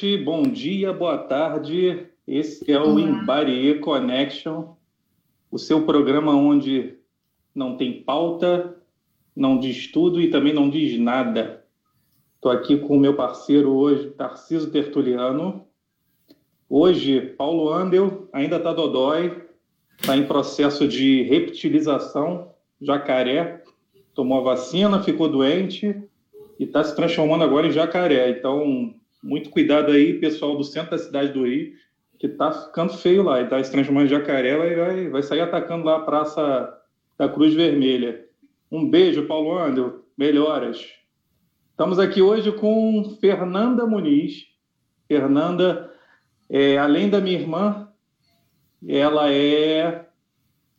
noite, bom dia, boa tarde. Esse é o Embarie Connection, o seu programa onde não tem pauta, não diz tudo e também não diz nada. Estou aqui com o meu parceiro hoje, Tarciso Tertuliano. Hoje, Paulo Andel ainda está dodói, está em processo de reptilização, jacaré, tomou a vacina, ficou doente e está se transformando agora em jacaré. Então, muito cuidado aí, pessoal do centro da cidade do Rio, que está ficando feio lá. Ele está se transformando jacaré e vai, vai sair atacando lá a Praça da Cruz Vermelha. Um beijo, Paulo Andel. Melhoras. Estamos aqui hoje com Fernanda Muniz. Fernanda, é, além da minha irmã, ela é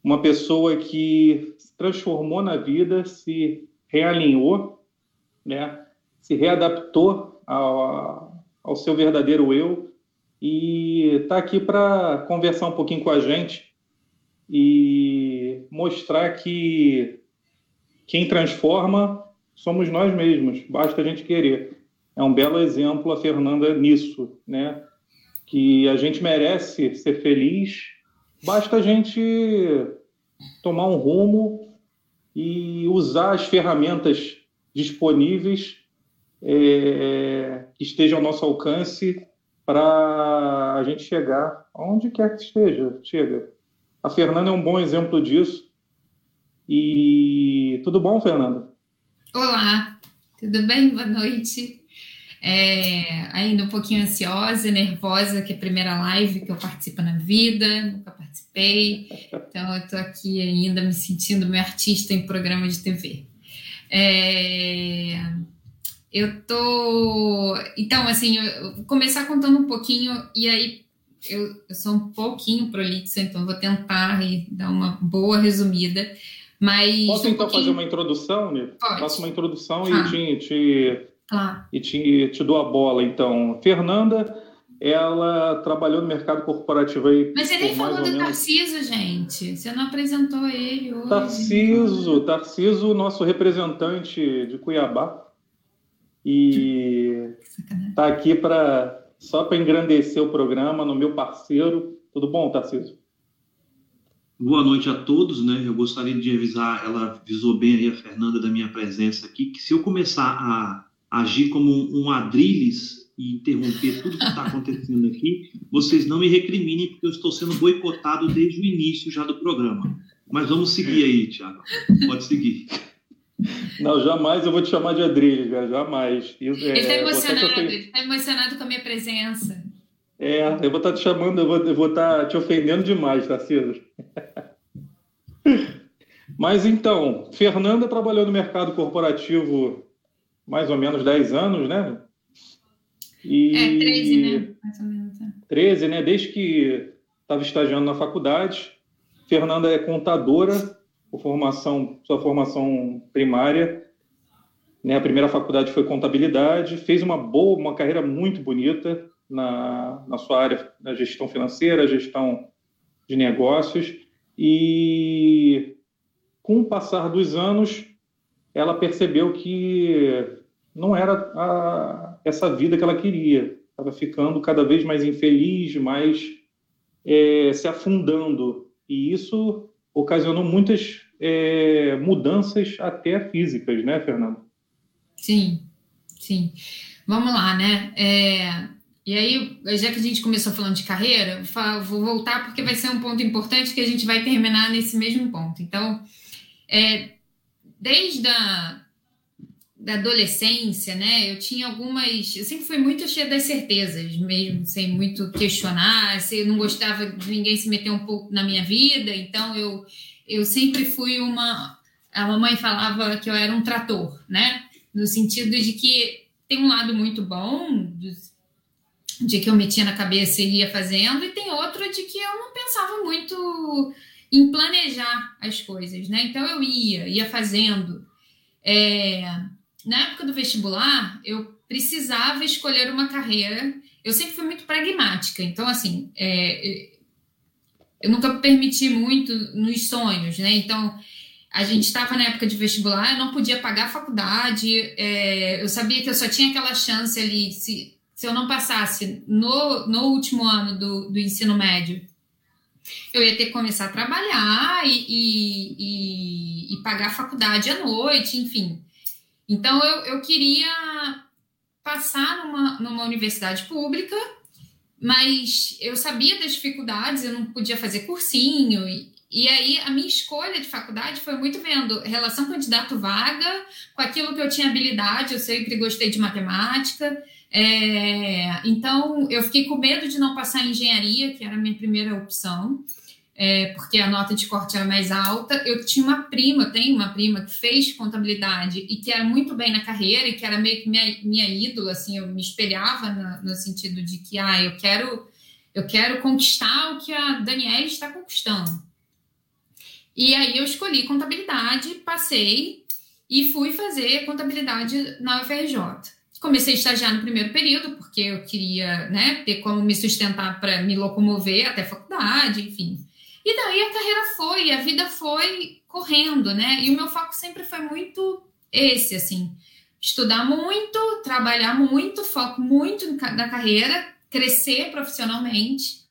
uma pessoa que se transformou na vida, se realinhou, né? se readaptou ao, ao seu verdadeiro eu e está aqui para conversar um pouquinho com a gente e mostrar que quem transforma somos nós mesmos, basta a gente querer. É um belo exemplo a Fernanda nisso, né? Que a gente merece ser feliz, basta a gente tomar um rumo e usar as ferramentas disponíveis é, que estejam ao nosso alcance para a gente chegar aonde quer que esteja, chega. A Fernanda é um bom exemplo disso. E tudo bom, Fernanda? Olá, tudo bem? Boa noite. É, ainda um pouquinho ansiosa, nervosa, que é a primeira live que eu participo na vida, nunca participei, então eu estou aqui ainda me sentindo meu artista em programa de TV. É, eu tô. Então, assim, eu vou começar contando um pouquinho, e aí eu, eu sou um pouquinho prolixa, então vou tentar dar uma boa resumida. Mas. Posso então fazer uma introdução, Nil? Faço uma introdução e, te, te, e te, te dou a bola, então. Fernanda, ela trabalhou no mercado corporativo aí. Mas você nem falou do menos... Tarciso, gente. Você não apresentou ele hoje. Tarciso, Tarciso, nosso representante de Cuiabá. E está aqui para só para engrandecer o programa no meu parceiro. Tudo bom, Tarcísio? Boa noite a todos, né? Eu gostaria de avisar, ela avisou bem aí a Fernanda da minha presença aqui, que se eu começar a agir como um adrilles e interromper tudo que está acontecendo aqui, vocês não me recriminem, porque eu estou sendo boicotado desde o início já do programa. Mas vamos seguir aí, Tiago. Pode seguir. Não, jamais eu vou te chamar de Adrilha, jamais. É, ele está emocionado, ele está emocionado com a minha presença. É, eu vou estar tá te chamando, eu vou, eu vou estar tá te ofendendo demais, Tarcísio. Mas então, Fernanda trabalhou no mercado corporativo mais ou menos 10 anos, né? E... É, 13, né? Mais ou menos. 13, é. né? Desde que estava estagiando na faculdade. Fernanda é contadora formação, sua formação primária. Né? A primeira faculdade foi contabilidade, fez uma boa, uma carreira muito bonita na, na sua área, na gestão financeira, gestão de negócios. E com o passar dos anos, ela percebeu que não era a, essa vida que ela queria. Estava ficando cada vez mais infeliz, mais é, se afundando. E isso ocasionou muitas é, mudanças até físicas, né, Fernando? Sim, sim. Vamos lá, né? É, e aí, já que a gente começou falando de carreira, vou voltar porque vai ser um ponto importante que a gente vai terminar nesse mesmo ponto. Então, é, desde a da adolescência, né? Eu tinha algumas. Eu sempre fui muito cheia das certezas, mesmo sem muito questionar. Eu não gostava de ninguém se meter um pouco na minha vida, então eu, eu sempre fui uma. A mamãe falava que eu era um trator, né? No sentido de que tem um lado muito bom, de que eu metia na cabeça e ia fazendo, e tem outro de que eu não pensava muito em planejar as coisas, né? Então eu ia, ia fazendo. É, na época do vestibular, eu precisava escolher uma carreira. Eu sempre fui muito pragmática, então, assim, é, eu nunca permiti muito nos sonhos, né? Então, a gente estava na época de vestibular, eu não podia pagar a faculdade, é, eu sabia que eu só tinha aquela chance ali, se, se eu não passasse no, no último ano do, do ensino médio, eu ia ter que começar a trabalhar e, e, e, e pagar a faculdade à noite, enfim. Então, eu, eu queria passar numa, numa universidade pública, mas eu sabia das dificuldades, eu não podia fazer cursinho, e, e aí a minha escolha de faculdade foi muito vendo relação candidato-vaga, com aquilo que eu tinha habilidade, eu sempre gostei de matemática. É, então eu fiquei com medo de não passar em engenharia, que era a minha primeira opção, é, porque a nota de corte era mais alta. Eu tinha uma prima, tenho uma prima que fez contabilidade e que era muito bem na carreira e que era meio que minha, minha ídola, assim, eu me espelhava no, sentido de que ah, eu quero eu quero conquistar o que a Daniela está conquistando. E aí eu escolhi contabilidade, passei e fui fazer contabilidade na UFRJ. Comecei a estagiar no primeiro período, porque eu queria né, ter como me sustentar para me locomover até faculdade, enfim. E daí a carreira foi, a vida foi correndo, né? E o meu foco sempre foi muito esse, assim. Estudar muito, trabalhar muito, foco muito na carreira, crescer profissionalmente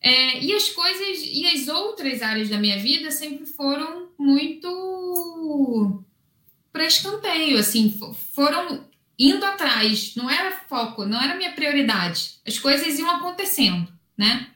é, e as coisas e as outras áreas da minha vida sempre foram muito para escanteio, assim, foram indo atrás, não era foco, não era minha prioridade. As coisas iam acontecendo, né?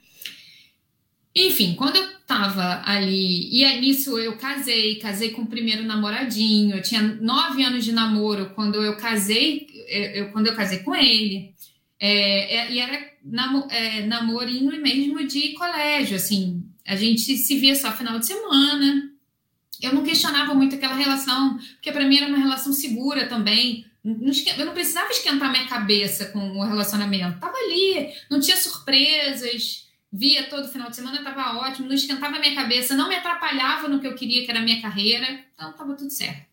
Enfim, quando eu tava ali, e nisso eu casei, casei com o primeiro namoradinho, eu tinha nove anos de namoro quando eu casei, eu, quando eu casei com ele. É, é, e era namo, é, namorinho mesmo de colégio, assim. A gente se via só final de semana. Eu não questionava muito aquela relação, porque para mim era uma relação segura também. Eu não precisava esquentar minha cabeça com o relacionamento. Tava ali, não tinha surpresas, via todo final de semana, tava ótimo, não esquentava minha cabeça, não me atrapalhava no que eu queria, que era a minha carreira. Então tava tudo certo.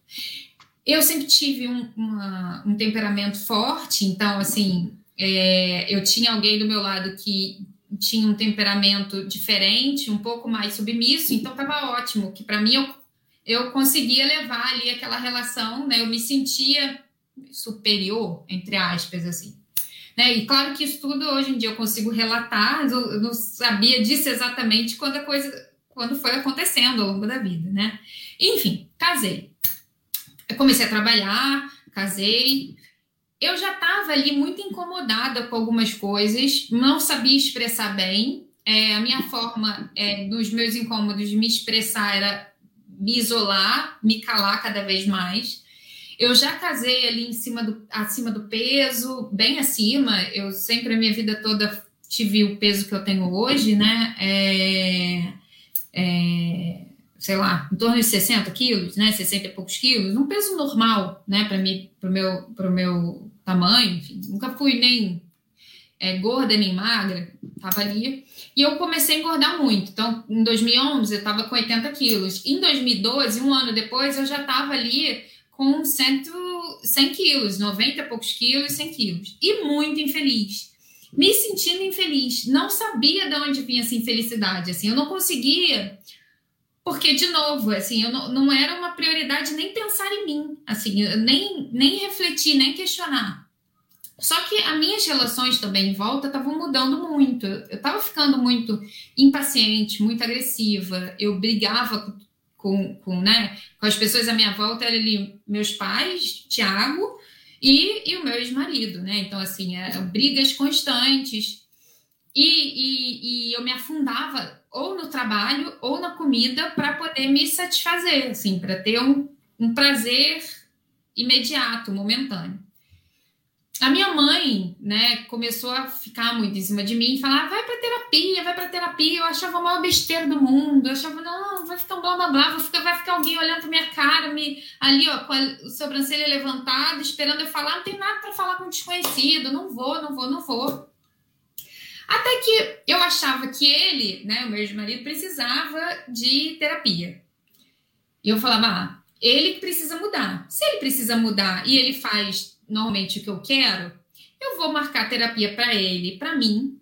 Eu sempre tive um, uma, um temperamento forte, então, assim, é, eu tinha alguém do meu lado que tinha um temperamento diferente, um pouco mais submisso, então estava ótimo, que para mim eu, eu conseguia levar ali aquela relação, né? Eu me sentia superior, entre aspas, assim. Né? E claro que isso tudo hoje em dia eu consigo relatar, eu, não sabia disso exatamente quando a coisa quando foi acontecendo ao longo da vida, né? Enfim, casei. Eu comecei a trabalhar, casei, eu já estava ali muito incomodada com algumas coisas, não sabia expressar bem. É, a minha forma é, dos meus incômodos de me expressar era me isolar, me calar cada vez mais. Eu já casei ali em cima do, acima do peso, bem acima. Eu sempre a minha vida toda tive o peso que eu tenho hoje, né? É, é, sei lá, em torno de 60 quilos, né? 60 e poucos quilos, um peso normal, né? Para mim, para o meu, meu tamanho, enfim, nunca fui nem é, gorda nem magra, tava ali. E eu comecei a engordar muito. Então, em 2011, eu tava com 80 quilos. Em 2012, um ano depois, eu já tava ali com 100, 100 quilos, 90 e poucos quilos, 100 quilos. E muito infeliz. Me sentindo infeliz. Não sabia de onde vinha essa infelicidade. Assim, eu não conseguia porque de novo assim eu não, não era uma prioridade nem pensar em mim assim nem nem refletir nem questionar só que as minhas relações também em volta estavam mudando muito eu estava ficando muito impaciente muito agressiva eu brigava com, com né com as pessoas à minha volta ali meus pais Tiago e, e o meu ex-marido né então assim é, brigas constantes e, e, e eu me afundava ou no trabalho ou na comida para poder me satisfazer, assim, para ter um, um prazer imediato, momentâneo. A minha mãe, né, começou a ficar muito em cima de mim e falar: vai para terapia, vai para terapia. Eu achava a maior besteira do mundo. Eu achava: não, vai ficar um blá blá blá, vai ficar, vai ficar alguém olhando para minha cara, me, ali, ó, com a sobrancelha levantada, esperando eu falar. Não tem nada para falar com um desconhecido. Não vou, não vou, não vou. Até que eu achava que ele, né, o meu ex-marido, precisava de terapia. E eu falava, ah, ele precisa mudar. Se ele precisa mudar e ele faz normalmente o que eu quero, eu vou marcar terapia para ele, para mim.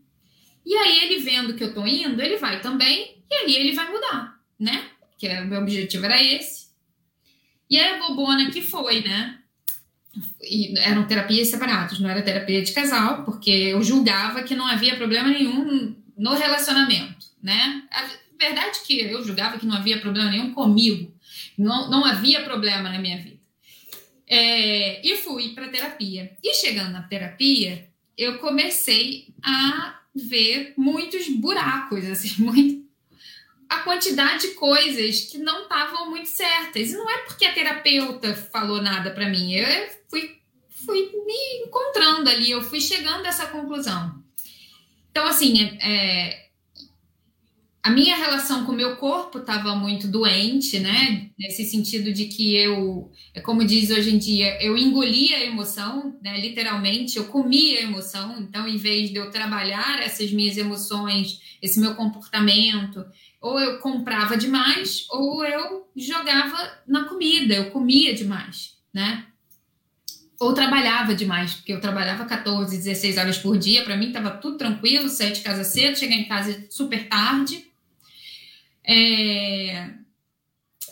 E aí ele vendo que eu tô indo, ele vai também, e aí ele vai mudar, né? Que é, o meu objetivo era esse. E aí a bobona que foi, né? e eram terapias separadas, não era terapia de casal, porque eu julgava que não havia problema nenhum no relacionamento, né? A verdade é que eu julgava que não havia problema nenhum comigo, não, não havia problema na minha vida. É, e fui para terapia. E chegando na terapia, eu comecei a ver muitos buracos, assim, muito, a quantidade de coisas que não estavam muito certas. E não é porque a terapeuta falou nada para mim, eu fui, fui me encontrando ali, eu fui chegando a essa conclusão. Então, assim, é, a minha relação com o meu corpo estava muito doente, né? Nesse sentido de que eu, é como diz hoje em dia, eu engolia a emoção, né? Literalmente, eu comia a emoção. Então, em vez de eu trabalhar essas minhas emoções, esse meu comportamento, ou eu comprava demais, ou eu jogava na comida, eu comia demais, né? Ou trabalhava demais, porque eu trabalhava 14, 16 horas por dia, para mim estava tudo tranquilo, sair de casa cedo, chegar em casa super tarde é...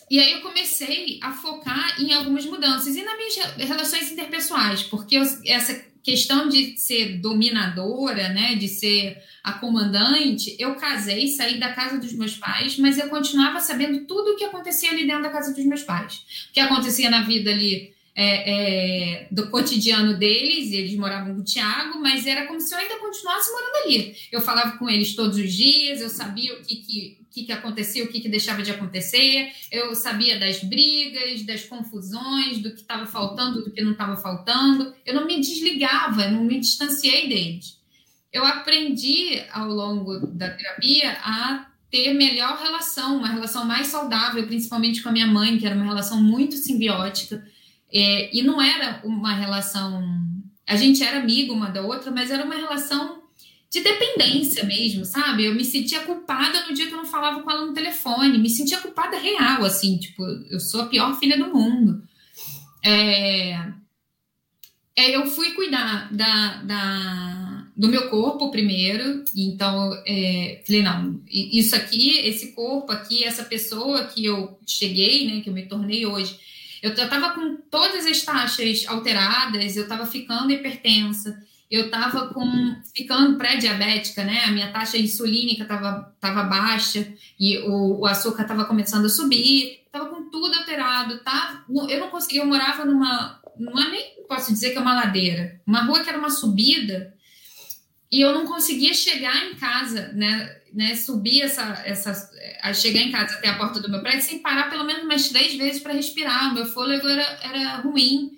E aí eu comecei a focar em algumas mudanças e nas minhas relações interpessoais, porque eu, essa questão de ser dominadora, né, de ser a comandante, eu casei, saí da casa dos meus pais, mas eu continuava sabendo tudo o que acontecia ali dentro da casa dos meus pais. O que acontecia na vida ali é, é, do cotidiano deles, eles moravam com o Tiago, mas era como se eu ainda continuasse morando ali. Eu falava com eles todos os dias, eu sabia o que, que, que, que acontecia, o que, que deixava de acontecer, eu sabia das brigas, das confusões, do que estava faltando, do que não estava faltando. Eu não me desligava, eu não me distanciei deles. Eu aprendi ao longo da terapia a ter melhor relação, uma relação mais saudável, principalmente com a minha mãe, que era uma relação muito simbiótica é, e não era uma relação. A gente era amigo uma da outra, mas era uma relação de dependência mesmo, sabe? Eu me sentia culpada no dia que eu não falava com ela no telefone, me sentia culpada real, assim, tipo, eu sou a pior filha do mundo. É, é, eu fui cuidar da, da, do meu corpo primeiro, então é, falei, não, isso aqui, esse corpo aqui, essa pessoa que eu cheguei, né, que eu me tornei hoje, eu estava com todas as taxas alteradas, eu estava ficando hipertensa, eu estava com ficando pré-diabética, né? A minha taxa insulínica estava tava baixa e o, o açúcar estava começando a subir, estava com tudo alterado, tá? Eu não conseguia, eu morava numa, não é nem posso dizer que é uma ladeira, uma rua que era uma subida e eu não conseguia chegar em casa, né? né subir essa, essa, a chegar em casa até a porta do meu prédio sem parar pelo menos umas três vezes para respirar. Meu fôlego era, era ruim.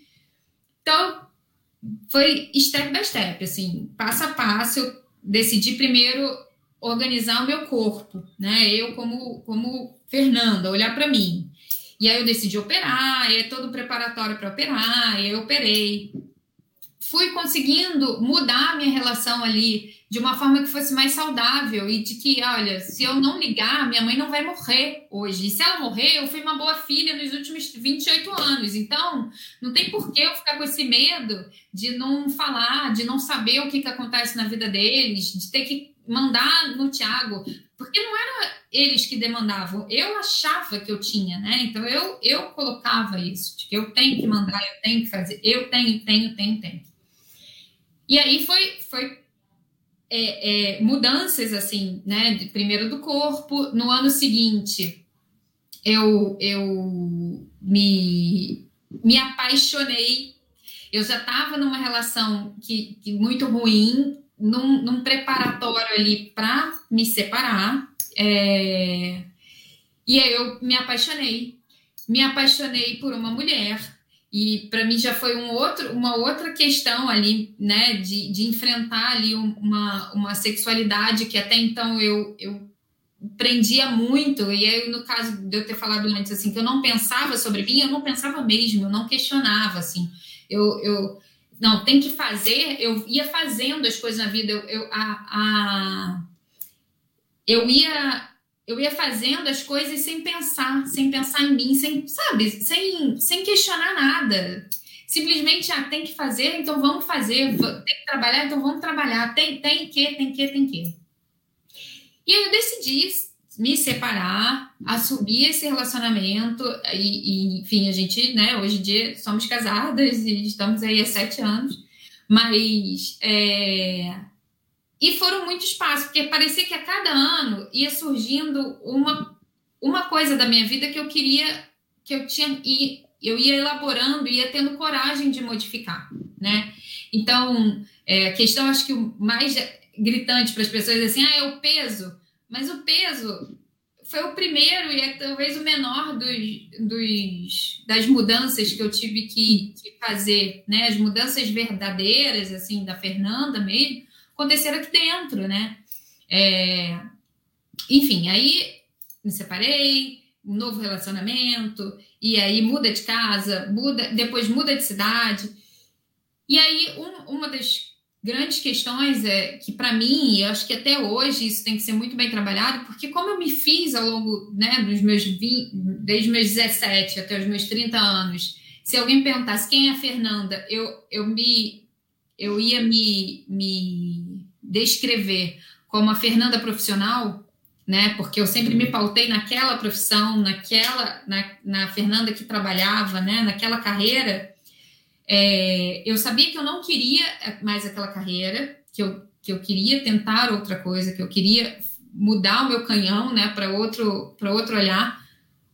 Então, foi step by step, assim, passo a passo. Eu decidi primeiro organizar o meu corpo, né? Eu como, como Fernanda, olhar para mim. E aí eu decidi operar, é todo preparatório para operar, e aí eu operei fui conseguindo mudar a minha relação ali de uma forma que fosse mais saudável e de que, olha, se eu não ligar, minha mãe não vai morrer hoje. E se ela morrer, eu fui uma boa filha nos últimos 28 anos. Então, não tem por que eu ficar com esse medo de não falar, de não saber o que, que acontece na vida deles, de ter que mandar no Tiago. Porque não era eles que demandavam, eu achava que eu tinha, né? Então eu, eu colocava isso, de que eu tenho que mandar, eu tenho que fazer, eu tenho, tenho, tenho, tenho. E aí foi, foi é, é, mudanças, assim, né? De, primeiro do corpo. No ano seguinte, eu, eu me, me apaixonei. Eu já estava numa relação que, que muito ruim, num, num preparatório ali para me separar. É, e aí eu me apaixonei. Me apaixonei por uma mulher e para mim já foi um outro, uma outra questão ali, né, de, de enfrentar ali uma, uma sexualidade que até então eu, eu prendia muito. E aí, no caso de eu ter falado antes, assim, que eu não pensava sobre mim, eu não pensava mesmo, eu não questionava, assim. Eu, eu não, tem que fazer, eu ia fazendo as coisas na vida, eu, eu, a, a, eu ia eu ia fazendo as coisas sem pensar, sem pensar em mim, sem, sabe, sem, sem questionar nada. Simplesmente, ah, tem que fazer, então vamos fazer, tem que trabalhar, então vamos trabalhar, tem, tem que, tem que, tem que. E eu decidi me separar, assumir esse relacionamento e, e, enfim, a gente, né, hoje em dia somos casadas e estamos aí há sete anos, mas é... e foram muitos passos, porque parecia que a cada ano ia surgindo uma, uma coisa da minha vida que eu queria, que eu tinha, e eu ia elaborando, ia tendo coragem de modificar, né? Então, é, a questão, acho que o mais gritante para as pessoas é assim, ah, é o peso. Mas o peso foi o primeiro e é talvez o menor dos, dos, das mudanças que eu tive que, que, fazer, né? As mudanças verdadeiras, assim, da Fernanda mesmo, aconteceram aqui dentro, né? É, enfim, aí me separei, um novo relacionamento, e aí muda de casa, muda, depois muda de cidade. E aí, um, uma das grandes questões é que para mim, eu acho que até hoje isso tem que ser muito bem trabalhado, porque como eu me fiz ao longo, né, dos meus 20, desde meus 17 até os meus 30 anos, se alguém perguntasse quem é a Fernanda, eu, eu me eu ia me, me descrever como a Fernanda profissional, né? Porque eu sempre me pautei naquela profissão, naquela na, na Fernanda que trabalhava, né, naquela carreira. É, eu sabia que eu não queria mais aquela carreira, que eu, que eu queria tentar outra coisa, que eu queria mudar o meu canhão, né, para outro, para outro olhar.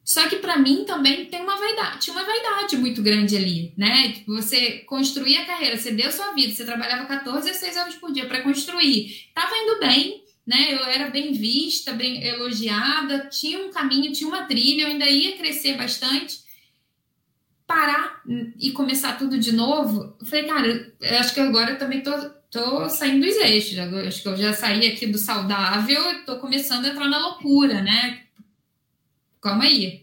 Só que para mim também tem uma vaidade, tinha uma vaidade muito grande ali, né? Tipo, você construir a carreira, você deu sua vida, você trabalhava 14 a 6 horas por dia para construir. Tava indo bem, né? Eu era bem vista, bem elogiada, tinha um caminho, tinha uma trilha, eu ainda ia crescer bastante parar e começar tudo de novo, eu falei, cara, eu acho que agora eu também tô, tô saindo dos eixos. Eu acho que eu já saí aqui do saudável tô começando a entrar na loucura, né? Calma aí.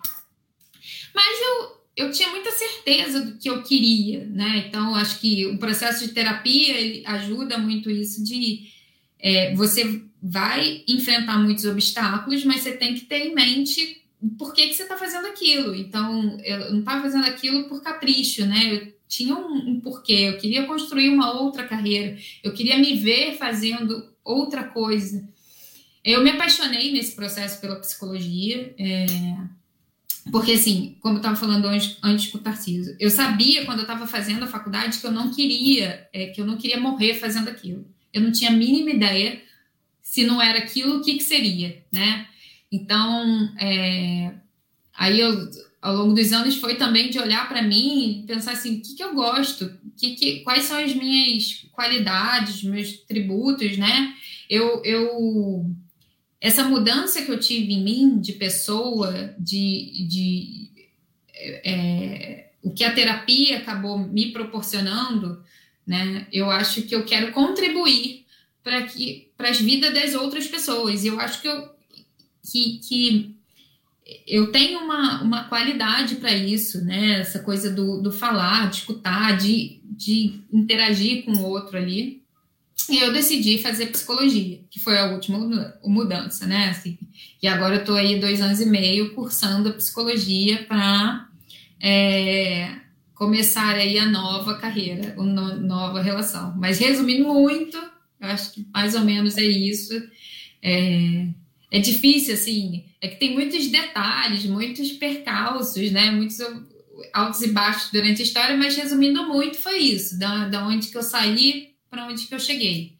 Mas eu, eu tinha muita certeza do que eu queria, né? Então, acho que o processo de terapia ajuda muito isso de é, você vai enfrentar muitos obstáculos, mas você tem que ter em mente por que, que você está fazendo aquilo. Então, eu não estava fazendo aquilo por capricho, né? Eu tinha um, um, porquê, eu queria construir uma outra carreira, eu queria me ver fazendo outra coisa. Eu me apaixonei nesse processo pela psicologia, é, porque, assim, como eu estava falando antes, antes com o Tarcísio, eu sabia quando eu estava fazendo a faculdade que eu não queria, é, que eu não queria morrer fazendo aquilo. Eu não tinha a mínima ideia se não era aquilo, o que, que seria, né? Então, é, aí eu, ao longo dos anos, foi também de olhar para mim e pensar assim: o que, que eu gosto? Que, que, quais são as minhas qualidades, meus tributos, né? Eu, eu, essa mudança que eu tive em mim de pessoa, de, de é, o que a terapia acabou me proporcionando, né? Eu acho que eu quero contribuir para que para as vidas das outras pessoas. Eu acho que eu que, que eu tenho uma, uma qualidade para isso, né? Essa coisa do, do falar, de escutar, de, de interagir com o outro ali. E eu decidi fazer psicologia, que foi a última mudança, né? Assim, e agora eu estou aí dois anos e meio cursando a psicologia para é, começar aí a nova carreira, a nova relação. Mas resumindo muito, eu acho que mais ou menos é isso. É, é difícil, assim, é que tem muitos detalhes, muitos percalços, né? Muitos altos e baixos durante a história, mas resumindo muito, foi isso, da, da onde que eu saí para onde que eu cheguei.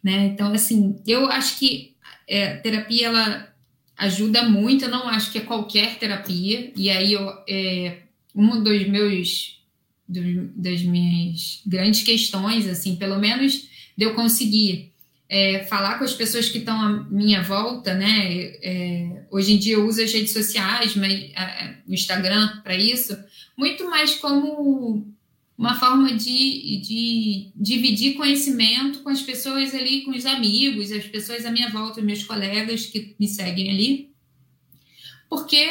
Né? Então, assim, eu acho que é, terapia, ela ajuda muito, eu não acho que é qualquer terapia, e aí eu, é, uma dos meus, dos, das minhas grandes questões, assim, pelo menos de eu conseguir é, falar com as pessoas que estão à minha volta, né? É, hoje em dia eu uso as redes sociais, mas o Instagram para isso, muito mais como uma forma de, de dividir conhecimento com as pessoas ali, com os amigos, as pessoas à minha volta, meus colegas que me seguem ali. Porque,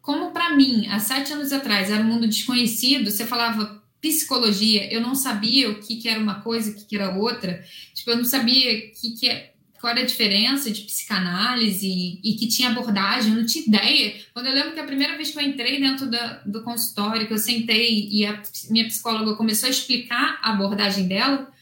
como para mim, há sete anos atrás era um mundo desconhecido, você falava psicologia, eu não sabia o que, que era uma coisa o que, que era outra. Tipo, eu não sabia que, que é, qual era a diferença de psicanálise e, e, que tinha abordagem, não tinha ideia. Quando eu lembro que a primeira vez que eu entrei dentro da, do consultório, que eu sentei e a minha psicóloga começou a explicar a abordagem dela,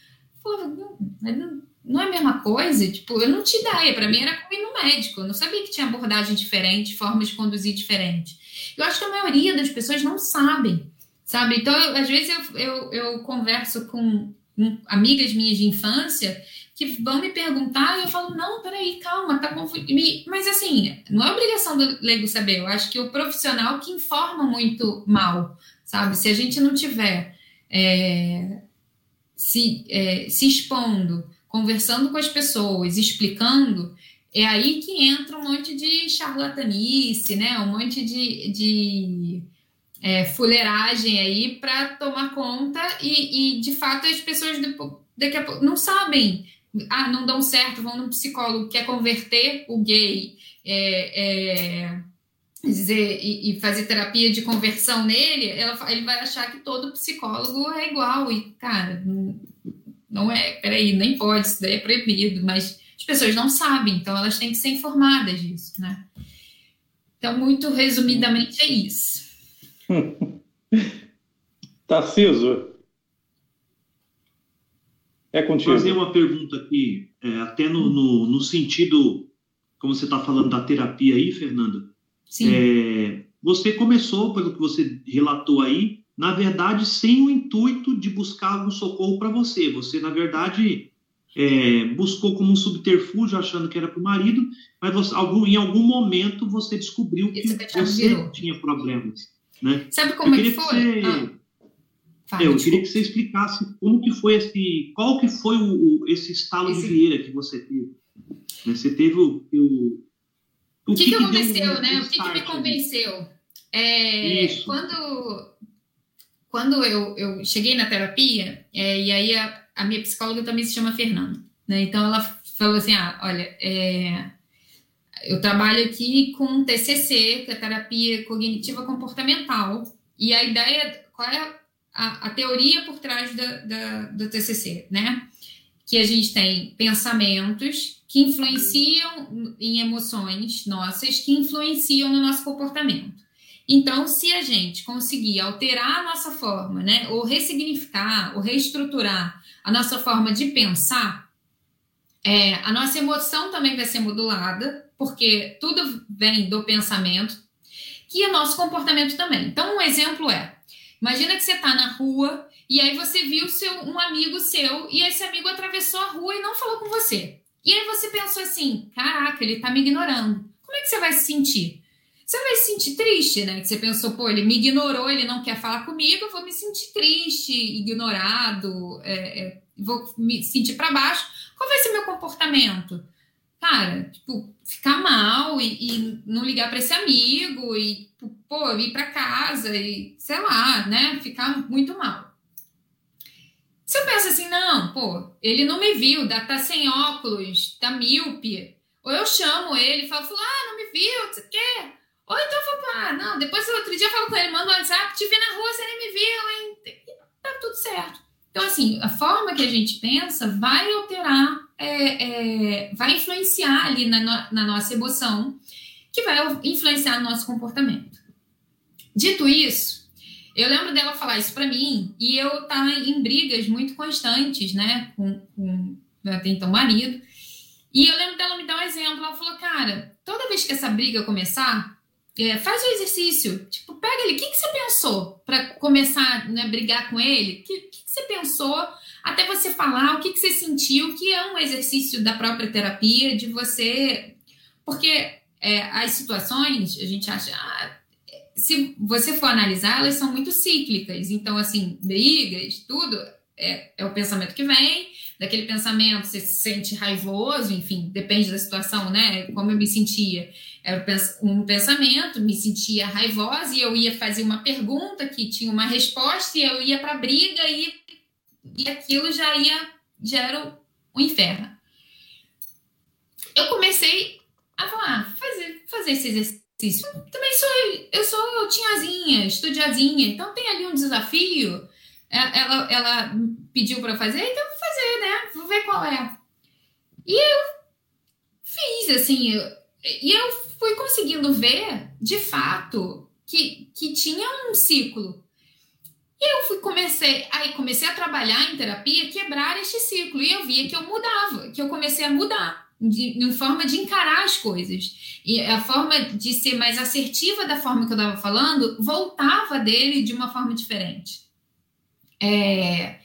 falava, não, não é a mesma coisa? Tipo, eu não tinha ideia. Para mim era como ir no médico. Eu não sabia que tinha abordagem diferente, formas de conduzir diferente. Eu acho que a maioria das pessoas não sabem, sabe? Então, eu, às vezes eu, eu, eu converso com amigas minhas de infância que vão me perguntar e eu falo, não, peraí, calma, tá confuso. Mas assim, não é obrigação do leigo saber. Eu acho que o profissional que informa muito mal, sabe? Se a gente não tiver é, se, é, se expondo, conversando com as pessoas, explicando, é aí que entra um monte de charlatanice, né? Um monte de, de é, fuleiragem aí para tomar conta e, e, de fato as pessoas daqui a pouco não sabem, ah, não dão certo, vão no psicólogo quer converter o gay, é, é, dizer e, e, fazer terapia de conversão nele, ela, ele vai achar que todo psicólogo é igual e cara não é, peraí, nem pode, isso daí é proibido, mas as pessoas não sabem, então elas têm que ser informadas disso, né? Então, muito resumidamente, é isso. Tarciso, é contigo. Fazer uma pergunta aqui, é, até no, no, no, sentido, como você está falando da terapia aí, Fernanda. Sim. É, você começou, pelo que você relatou aí, na verdade, sem o intuito de buscar algum socorro para você. Você, na verdade, é, buscou como um subterfúgio, achando que era para o marido, mas você, algum, em algum momento você descobriu que você virou. tinha problemas. Né? Sabe como é que foi? Que você, ah. Eu queria que você explicasse como que foi esse, qual que foi o, o esse estalo esse... de Vieira que você teve. Né? Você teve o, o, o que, que, que, aconteceu, né? O que, que me convenceu? É, quando quando eu, eu cheguei na terapia, é, e aí a, a, minha psicóloga também se chama Fernanda, né? Então ela falou assim: ah, olha, é, eu trabalho aqui com TCC, que é terapia cognitiva comportamental, e a ideia, qual é a, a teoria por trás da, da, do TCC, né? Que a gente tem pensamentos que influenciam em emoções nossas, que influenciam no nosso comportamento. Então, se a gente conseguir alterar a nossa forma, né, ou ressignificar, ou reestruturar a nossa forma de pensar, é, a nossa emoção também vai ser modulada, porque tudo vem do pensamento, e o nosso comportamento também. Então, um exemplo é: imagina que você está na rua e aí você viu seu, um amigo seu e esse amigo atravessou a rua e não falou com você. E aí você pensou assim: caraca, ele está me ignorando. Como é que você vai se sentir? você vai se sentir triste, né? Que você pensou, pô, ele me ignorou, ele não quer falar comigo, eu vou me sentir triste, ignorado, é, é, vou me sentir para baixo. Qual vai ser meu comportamento? Cara, tipo, ficar mal e, e não ligar para esse amigo e, pô, ir para casa e, sei lá, né? Ficar muito mal. Se eu penso assim, não, pô, ele não me viu, tá sem óculos, tá míope, ou eu chamo ele e falo, ah, não me viu, você quer? Ou então eu falo, ah, não, depois outro dia eu falo com ele, manda um WhatsApp, te vi na rua, você nem me viu, hein? E tá tudo certo. Então, assim, a forma que a gente pensa vai alterar, é, é, vai influenciar ali na, na nossa emoção, que vai influenciar no nosso comportamento. Dito isso, eu lembro dela falar isso para mim e eu tá em brigas muito constantes, né, com, com até então marido. E eu lembro dela me dar um exemplo. Ela falou, cara, toda vez que essa briga começar, é, faz o exercício. Tipo, pega ele. O que, que você pensou para começar né, a brigar com ele? O que, que, que, você pensou até você falar? O que, que você sentiu? Que é um exercício da própria terapia, de você. Porque é, as situações, a gente acha. Ah, se você for analisar, elas são muito cíclicas. Então, assim, brigas, tudo, é, é o pensamento que vem, daquele pensamento você se sente raivoso, enfim, depende da situação, né? Como eu me sentia. Era um pensamento, me sentia raivosa e eu ia fazer uma pergunta que tinha uma resposta e eu ia para briga e, e aquilo já ia, já era um inferno. Eu comecei a falar, fazer, fazer esse exercício. Também sou, eu sou tiazinha, estudiazinha, então tem ali um desafio é, ela, ela pediu para fazer, então vou fazer, né? Vou ver qual é. E eu fiz, assim, eu, e eu fui conseguindo ver, de fato, que, que tinha um ciclo. E eu fui comecei, aí comecei a trabalhar em terapia, quebrar este ciclo e eu via que eu mudava, que eu comecei a mudar de, de forma de encarar as coisas. E a forma de ser mais assertiva da forma que eu estava falando voltava dele de uma forma diferente. É,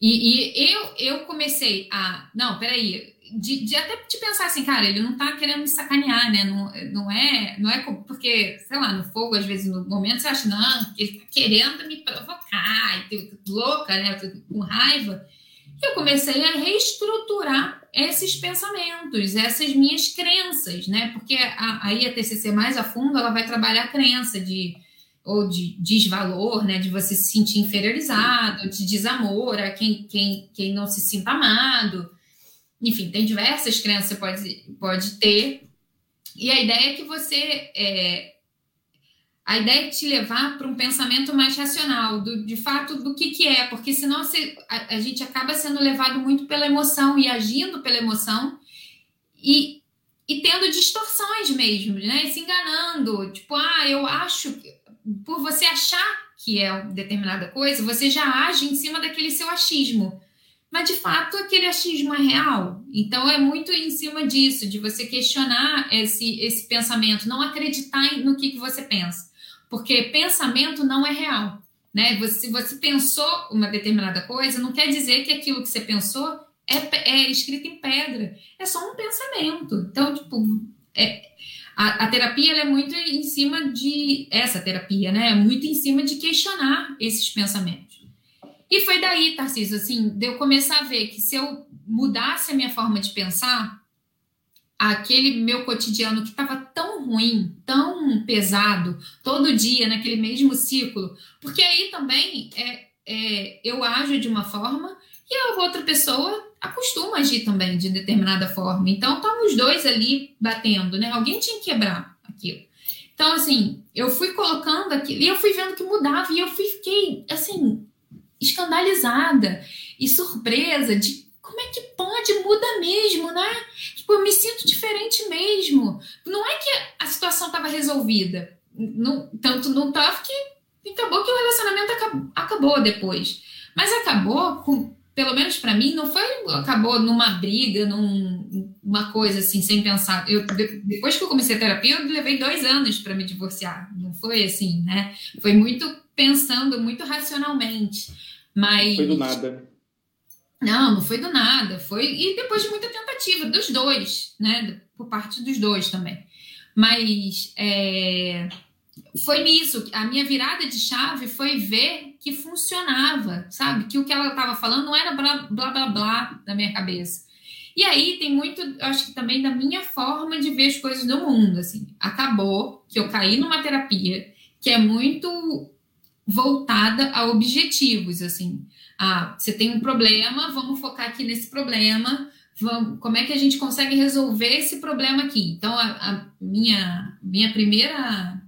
e, e eu, eu comecei a. Não, peraí, de, de, até de pensar assim, cara, ele não tá querendo me sacanear, né? Não, não é, não é porque, sei lá, no fogo, às vezes, no momento, você acha, não, ele tá querendo me provocar, e louca, né? Com raiva. E eu comecei a reestruturar esses pensamentos, essas minhas crenças, né? Porque a, aí a TCC mais a fundo, ela vai trabalhar a crença de ou de desvalor, né, de você se sentir inferiorizado, de desamor a quem, quem, quem não se sinta amado, enfim, tem diversas crenças que você pode, pode ter. E a ideia é que você. É, a ideia é te levar para um pensamento mais racional, do, de fato, do que, que é, porque senão você, a, a gente acaba sendo levado muito pela emoção e agindo pela emoção e, e tendo distorções mesmo, né? E se enganando. Tipo, ah, eu acho. Por você achar que é determinada coisa, você já age em cima daquele seu achismo mas de fato aquele achismo é real. Então é muito em cima disso, de você questionar esse, esse pensamento, não acreditar no que, que você pensa, porque pensamento não é real. Né? Se você pensou uma determinada coisa, não quer dizer que aquilo que você pensou é, é escrito em pedra, é só um pensamento. Então, tipo, é, a, a, terapia é muito em cima de essa terapia, né? É muito em cima de questionar esses pensamentos. E foi daí, Tarcísio, assim, de eu começar a ver que se eu mudasse a minha forma de pensar, aquele meu cotidiano que estava tão ruim, tão pesado, todo dia naquele mesmo ciclo, porque aí também é, é, eu ajo de uma forma e a outra pessoa acostuma a agir também de determinada forma. Então, estamos os dois ali batendo, né? Alguém tinha que quebrar aquilo. Então, assim, eu fui colocando aquilo e eu fui vendo que mudava e eu fiquei, assim, escandalizada e surpresa de como é que pode, muda mesmo, né? Tipo, eu me sinto diferente mesmo. Não é que a situação estava resolvida. Não, tanto não estava que acabou que o relacionamento acabou, acabou depois. Mas acabou com, pelo menos para mim, não foi acabou numa briga, num, coisa assim, sem pensar. Eu, depois que eu comecei a terapia, eu levei dois anos para me divorciar. Não foi assim, né? Foi muito pensando, muito racionalmente. Mas. Foi do nada. Não, não foi do nada. Foi. E depois de muita tentativa, dos dois, né? Por parte dos dois também. Mas é, foi nisso. A minha virada de chave foi ver que funcionava, sabe? Que o que ela estava falando não era blá blá blá blá da minha cabeça. E aí tem muito, acho que também da minha forma de ver as coisas do mundo. Assim, acabou que eu caí numa terapia que é muito voltada a objetivos, assim. Ah, você tem um problema, vamos focar aqui nesse problema, vamos, como é que a gente consegue resolver esse problema aqui? Então, a, a minha, minha primeira...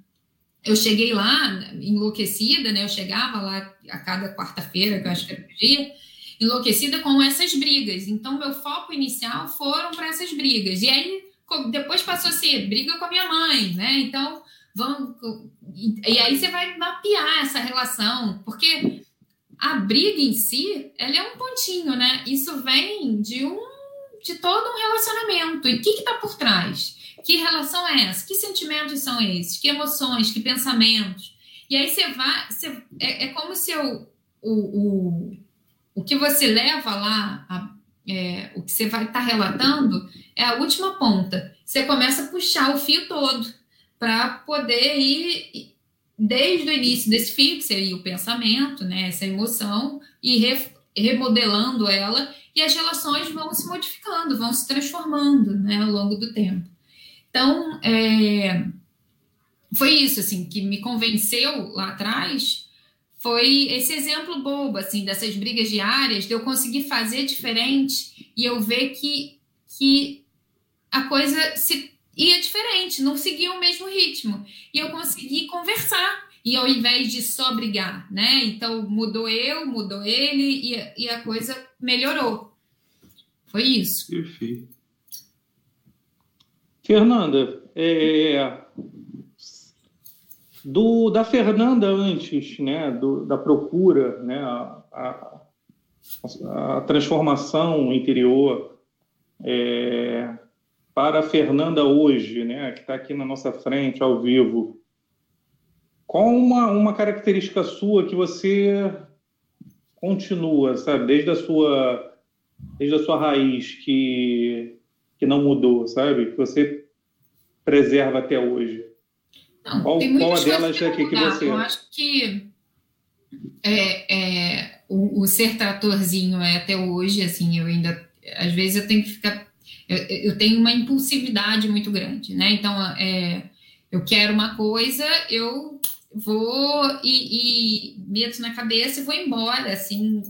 Eu cheguei lá enlouquecida, né? Eu chegava lá a cada quarta-feira, que eu acho que era o dia, enlouquecida com essas brigas. Então, meu foco inicial foram para essas brigas. E aí, depois passou a ser briga com a minha mãe, né? Então, vamos. E aí você vai mapear essa relação, porque a briga em si, ela é um pontinho, né? Isso vem de um de todo um relacionamento. E o que está por trás? Que relação é essa? Que sentimentos são esses? Que emoções? Que pensamentos? E aí você vai. Você, é, é como se eu, o, o, o que você leva lá, a, é, o que você vai estar tá relatando, é a última ponta. Você começa a puxar o fio todo para poder ir desde o início desse fio, que seria o pensamento, né, essa emoção, e re, remodelando ela, e as relações vão se modificando, vão se transformando né, ao longo do tempo. Então, é, foi isso assim que me convenceu lá atrás foi esse exemplo bobo assim dessas brigas diárias de eu conseguir fazer diferente e eu ver que que a coisa se ia diferente, não seguia o mesmo ritmo. E eu consegui conversar, e ao invés de só brigar, né? Então mudou eu, mudou ele, e, e a coisa melhorou. Foi isso. Perfeito. Fernanda, é... do, da Fernanda antes, né, do, da procura, né, a, a, a transformação interior é, para a Fernanda hoje, né, que está aqui na nossa frente, ao vivo. Qual uma, uma característica sua que você continua, sabe, desde a sua, desde a sua raiz, que, que não mudou, sabe, que você preserva até hoje? Não, qual, qual delas é que, que você... Eu acho que é, é, o, o, ser tratorzinho é até hoje, assim, eu ainda, às vezes eu tenho que ficar, eu, eu tenho uma impulsividade muito grande, né, então, é, eu quero uma coisa, eu vou e, e meto na cabeça e vou embora, assim,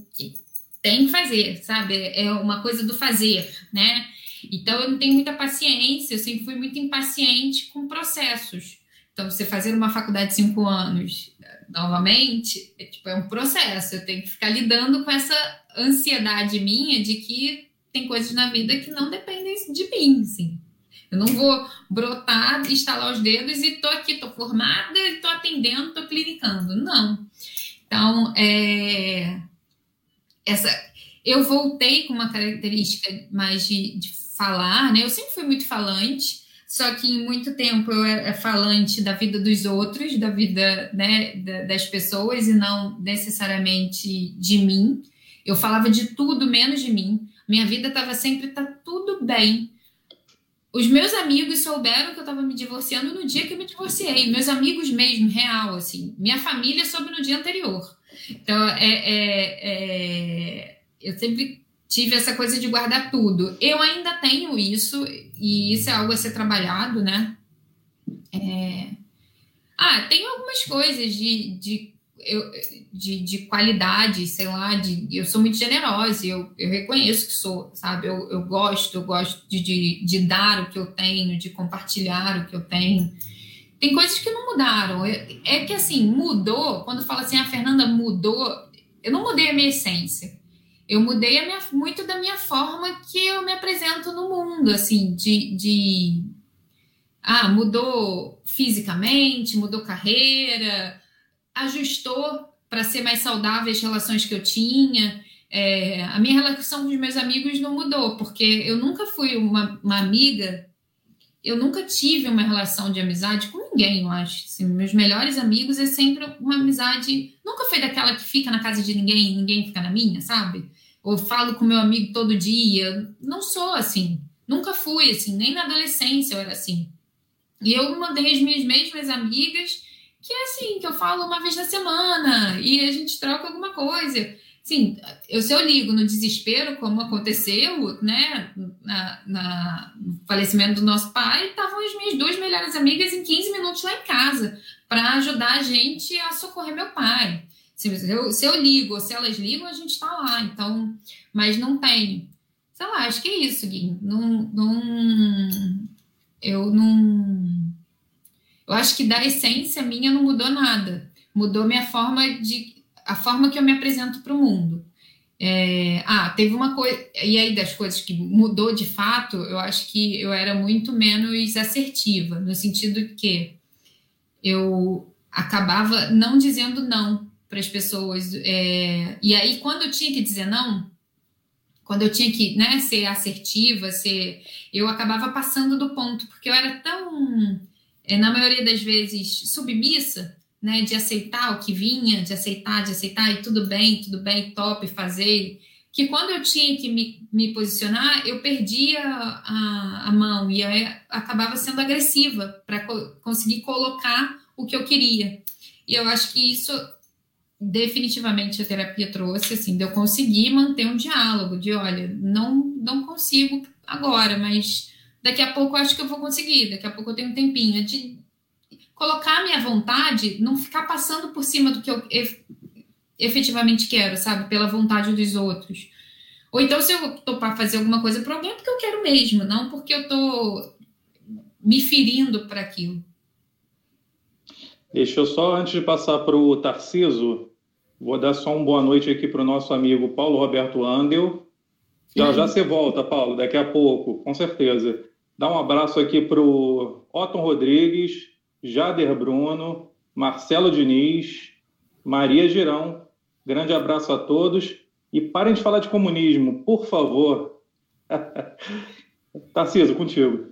tem que fazer, sabe, é uma coisa do fazer, né, então eu não tenho muita paciência, eu sempre fui muito impaciente com processos, então, você fazer uma faculdade de cinco anos novamente, é, tipo, é um processo. Eu tenho que ficar lidando com essa ansiedade minha de que tem coisas na vida que não dependem de mim, assim. Eu não vou brotar, estalar os dedos e tô aqui, tô formada e tô atendendo, tô clinicando. Não. Então, é... essa... eu voltei com uma característica mais de, de falar, né? Eu sempre fui muito falante, só que em muito tempo eu era falante da vida dos outros, da vida né, das pessoas e não necessariamente de mim. Eu falava de tudo menos de mim. Minha vida estava sempre tá tudo bem. Os meus amigos souberam que eu estava me divorciando no dia que eu me divorciei. Meus amigos mesmo, real, assim. Minha família soube no dia anterior. Então, é, é, é eu sempre tive essa coisa de guardar tudo. Eu ainda tenho isso, e isso é algo a ser trabalhado, né? É... Ah, tem algumas coisas de, de, eu, de, de qualidade, sei lá, de, eu sou muito generosa, eu, eu reconheço que sou, sabe? Eu, eu gosto, eu gosto de, de, de dar o que eu tenho, de compartilhar o que eu tenho. Tem coisas que não mudaram. É, é que assim, mudou, quando fala assim, a Fernanda mudou, eu não mudei a minha essência eu mudei minha, muito da minha forma que eu me apresento no mundo, assim, de, de ah, mudou fisicamente, mudou carreira, ajustou para ser mais saudável as relações que eu tinha. É, a minha relação com os meus amigos não mudou, porque eu nunca fui uma, uma amiga, eu nunca tive uma relação de amizade com ninguém, eu acho. Assim, meus melhores amigos é sempre uma amizade. Nunca foi daquela que fica na casa de ninguém ninguém fica na minha, sabe? ou falo com meu amigo todo dia. Não sou assim. Nunca fui assim, nem na adolescência eu era assim. E eu mandei as minhas mesmas amigas, que é assim, que eu falo uma vez na semana e a gente troca alguma coisa. Sim, eu, se eu ligo no desespero, como aconteceu, né, na, na, no falecimento do nosso pai, estavam as minhas duas melhores amigas em 15 minutos lá em casa para ajudar a gente a socorrer meu pai. Se eu, se eu ligo se elas ligam, a gente está lá. Então, mas não tem. Sei lá, acho que é isso, Gui. Não, não, eu não. Eu acho que da essência minha não mudou nada. Mudou minha forma de. a forma que eu me apresento para o mundo. É, ah, teve uma coisa. E aí, das coisas que mudou de fato, eu acho que eu era muito menos assertiva, no sentido que eu acabava não dizendo não para as pessoas. É, e aí, quando eu tinha que dizer não, quando eu tinha que né, ser assertiva, ser, eu acabava passando do ponto, porque eu era tão, é, na maioria das vezes, submissa, né, de aceitar o que vinha, de aceitar, de aceitar, e tudo bem, tudo bem, top, fazer, que quando eu tinha que me, me posicionar, eu perdia a, a mão e acabava sendo agressiva para co conseguir colocar o que eu queria. E eu acho que isso definitivamente a terapia trouxe, assim, de eu conseguir manter um diálogo, de olha, não, não consigo agora, mas daqui a pouco eu acho que eu vou conseguir, daqui a pouco eu tenho um tempinho, de colocar a minha vontade, não ficar passando por cima do que eu efetivamente quero, sabe, pela vontade dos outros. Ou então, se eu topar fazer alguma coisa para alguém, é porque eu quero mesmo, não porque eu tô me ferindo para aquilo. Deixa eu só, antes de passar para o Tarciso, Vou dar só uma boa noite aqui para o nosso amigo Paulo Roberto Andel. Já, já você volta, Paulo, daqui a pouco, com certeza. Dá um abraço aqui para o Otton Rodrigues, Jader Bruno, Marcelo Diniz, Maria Girão. Grande abraço a todos e parem de falar de comunismo, por favor. Tarciso, contigo.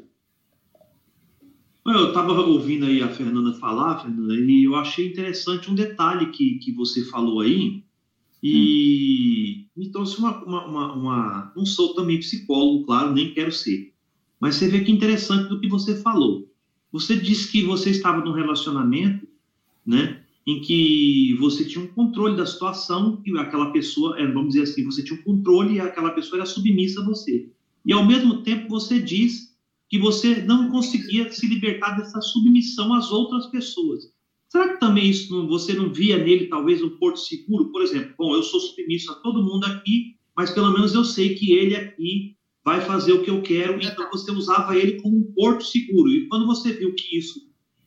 Eu estava ouvindo aí a Fernanda falar, Fernanda, e eu achei interessante um detalhe que, que você falou aí, e hum. me trouxe uma, uma, uma, uma, Não sou também psicólogo, claro, nem quero ser. Mas você vê que interessante do que você falou. Você disse que você estava num relacionamento, né? Em que você tinha um controle da situação e aquela pessoa, é, vamos dizer assim, você tinha um controle e aquela pessoa era submissa a você. E ao mesmo tempo você diz que você não conseguia se libertar dessa submissão às outras pessoas. Será que também isso você não via nele talvez um porto seguro? Por exemplo, bom, eu sou submisso a todo mundo aqui, mas pelo menos eu sei que ele aqui vai fazer o que eu quero, então você usava ele como um porto seguro. E quando você viu que isso,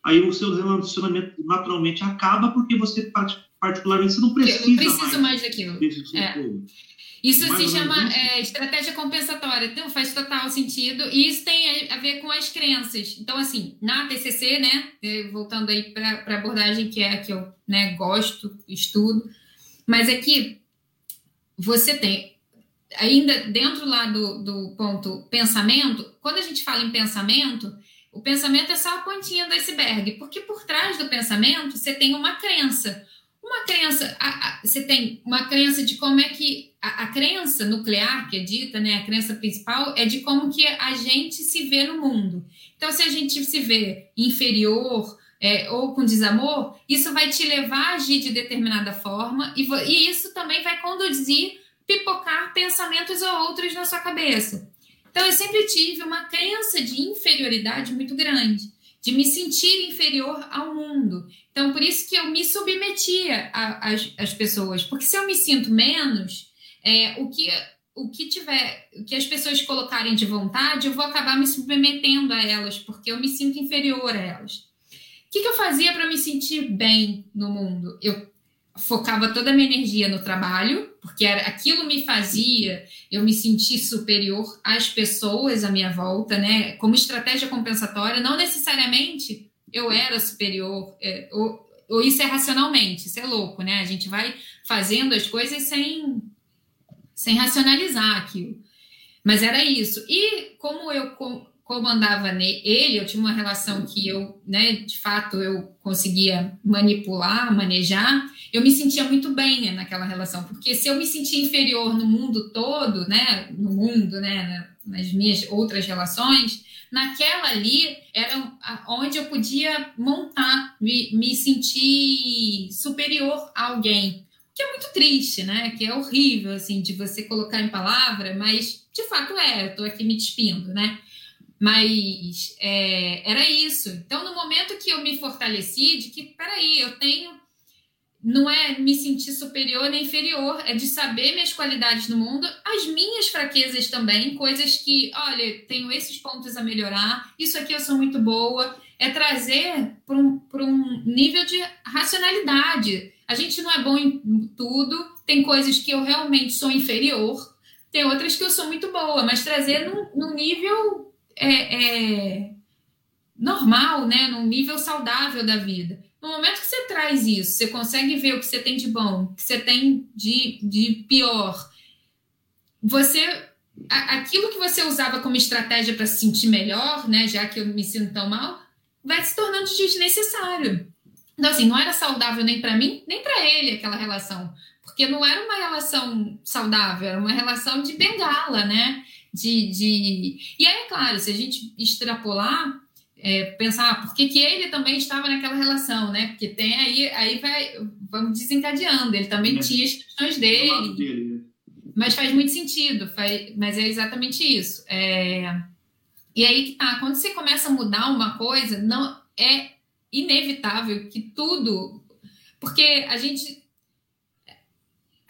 aí o seu relacionamento naturalmente acaba porque você particularmente você não precisa eu preciso mais, mais daquilo. É. Isso mais se chama é, estratégia compensatória. Então, faz total sentido. E isso tem a ver com as crenças. Então, assim, na TCC, né, é, voltando aí para a abordagem que é a que eu né, gosto, estudo, mas é que você tem ainda dentro lá do, do ponto pensamento, quando a gente fala em pensamento, o pensamento é só a pontinha do iceberg, porque por trás do pensamento você tem uma crença. Uma crença, a, a, você tem uma crença de como é que a, a, crença nuclear que é dita, né, a crença principal é de como que a gente se vê no mundo. Então, se a gente se vê inferior é, ou com desamor, isso vai te levar a agir de determinada forma e, e isso também vai conduzir pipocar pensamentos ou outros na sua cabeça. Então, eu sempre tive uma crença de inferioridade muito grande, de me sentir inferior ao mundo. Então, por isso que eu me submetia às pessoas, porque se eu me sinto menos, é, o que o que tiver, o que as pessoas colocarem de vontade, eu vou acabar me submetendo a elas, porque eu me sinto inferior a elas. O que, que eu fazia para me sentir bem no mundo? Eu focava toda a minha energia no trabalho, porque era, aquilo me fazia eu me sentir superior às pessoas à minha volta, né? Como estratégia compensatória, não necessariamente eu era superior, é, ou, ou isso é racionalmente, isso é louco, né? A gente vai fazendo as coisas sem, sem racionalizar aquilo. Mas era isso. E como eu comandava ele, eu tinha uma relação que eu, né, de fato, eu conseguia manipular, manejar, eu me sentia muito bem naquela relação, porque se eu me sentia inferior no mundo todo, né, no mundo, né, nas minhas outras relações, naquela ali era onde eu podia montar, me, me sentir superior a alguém, que é muito triste, né, que é horrível, assim, de você colocar em palavra, mas de fato é, eu tô aqui me despindo, né, mas é, era isso. Então, no momento que eu me fortaleci, de que, peraí, eu tenho. Não é me sentir superior nem inferior, é de saber minhas qualidades no mundo, as minhas fraquezas também, coisas que, olha, tenho esses pontos a melhorar, isso aqui eu sou muito boa. É trazer para um, um nível de racionalidade. A gente não é bom em tudo, tem coisas que eu realmente sou inferior, tem outras que eu sou muito boa, mas trazer num, num nível é, é normal, né? Num nível saudável da vida. No momento que você traz isso, você consegue ver o que você tem de bom, o que você tem de, de pior. Você. Aquilo que você usava como estratégia para se sentir melhor, né? Já que eu me sinto tão mal, vai se tornando desnecessário. Então, assim, não era saudável nem para mim, nem para ele aquela relação. Porque não era uma relação saudável, era uma relação de bengala, né? de, de... E aí, é claro, se a gente extrapolar, é, pensar ah, por que, que ele também estava naquela relação, né? Porque tem aí, aí vai, vamos desencadeando, ele também é. tinha as questões dele. dele né? Mas faz muito sentido, faz, mas é exatamente isso. É, e aí que tá, quando você começa a mudar uma coisa, não é inevitável que tudo. Porque a gente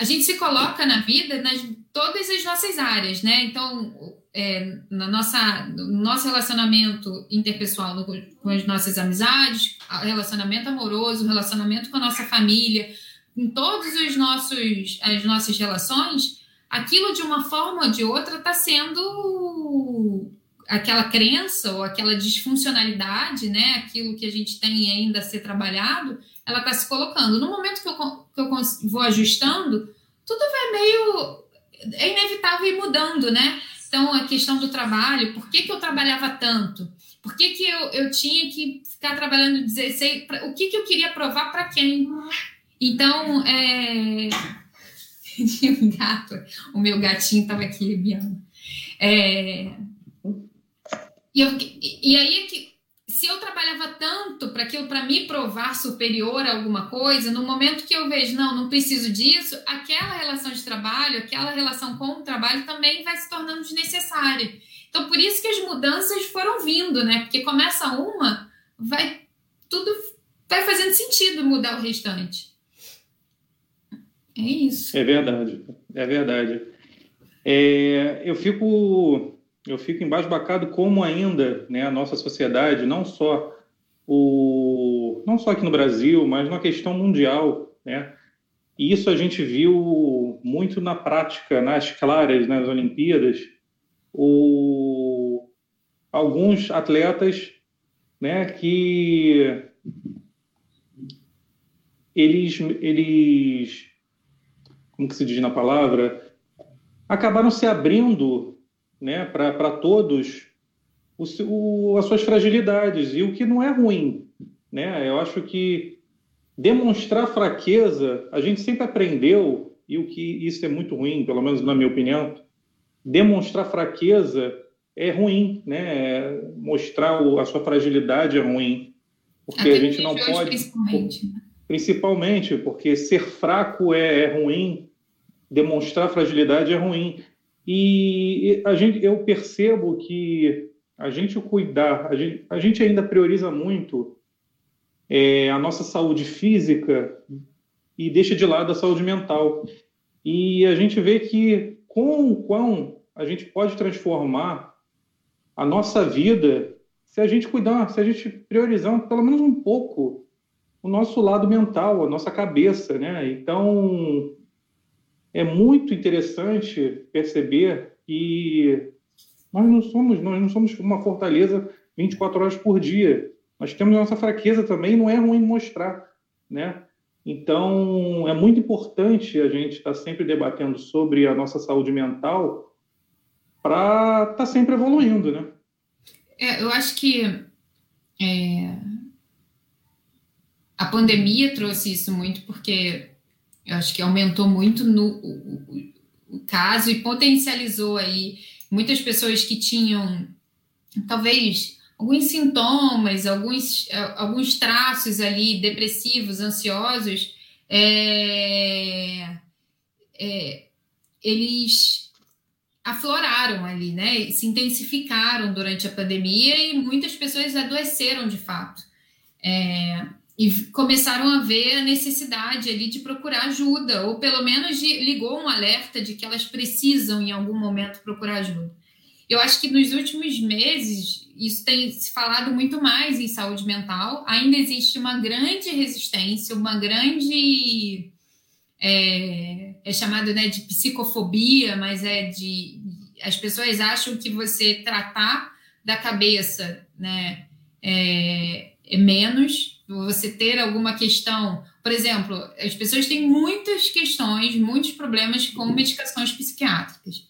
a gente se coloca na vida nas todas as nossas áreas, né? Então, é, na nossa, no nosso relacionamento interpessoal no, com as nossas amizades, relacionamento amoroso, relacionamento com a nossa família, em nossos as nossas relações, aquilo de uma forma ou de outra está sendo aquela crença ou aquela disfuncionalidade, né, aquilo que a gente tem ainda a ser trabalhado, ela está se colocando. No momento que eu, que eu vou ajustando, tudo vai meio. É inevitável ir mudando, né? Então, a questão do trabalho, por que, que eu trabalhava tanto? Por que, que eu, eu tinha que ficar trabalhando 16? Pra, o que, que eu queria provar para quem? Então, é. um gato, o meu gatinho estava aqui me É... E, eu, e aí é que se eu trabalhava tanto para aquilo para me provar superior a alguma coisa, no momento que eu vejo, não, não preciso disso, aquela relação de trabalho, aquela relação com o trabalho também vai se tornando desnecessária. Então, por isso que as mudanças foram vindo, né? Porque começa uma, vai tudo vai fazendo sentido mudar o restante. É isso. É verdade, é verdade. É, eu fico eu fico embasbacado como ainda né, a nossa sociedade, não só o não só aqui no Brasil, mas na questão mundial, né? E isso a gente viu muito na prática, nas claras, nas Olimpíadas, o, alguns atletas, né, que eles eles como que se diz na palavra, acabaram se abrindo né, para todos o, o, as suas fragilidades, e o que não é ruim. Né? Eu acho que demonstrar fraqueza, a gente sempre aprendeu, e o que isso é muito ruim, pelo menos na minha opinião, demonstrar fraqueza é ruim, né? Mostrar a sua fragilidade é ruim, porque Até a gente não pode. Principalmente. Né? principalmente porque ser fraco é, é ruim, demonstrar fragilidade é ruim. E a gente, eu percebo que a gente cuidar, a gente, a gente ainda prioriza muito é, a nossa saúde física e deixa de lado a saúde mental. E a gente vê que com o quão a gente pode transformar a nossa vida se a gente cuidar, se a gente priorizar pelo menos um pouco o nosso lado mental, a nossa cabeça, né? Então, é muito interessante perceber que nós não somos, nós não somos uma fortaleza 24 horas por dia. Nós temos a nossa fraqueza também, não é ruim mostrar, né? Então, é muito importante a gente estar sempre debatendo sobre a nossa saúde mental para estar tá sempre evoluindo, né? É, eu acho que é, a pandemia trouxe isso muito porque eu acho que aumentou muito no, o, o, caso e potencializou aí muitas pessoas que tinham talvez alguns sintomas, alguns, alguns traços ali depressivos, ansiosos, é, é, eles afloraram ali, né? Se intensificaram durante a pandemia e muitas pessoas adoeceram de fato. É, e começaram a ver a necessidade ali de procurar ajuda, ou pelo menos de, ligou um alerta de que elas precisam em algum momento procurar ajuda. Eu acho que nos últimos meses isso tem se falado muito mais em saúde mental. Ainda existe uma grande resistência, uma grande é, é chamado né, de psicofobia, mas é de as pessoas acham que você tratar da cabeça, né, é, é menos você ter alguma questão. Por exemplo, as pessoas têm muitas questões, muitos problemas com medicações psiquiátricas.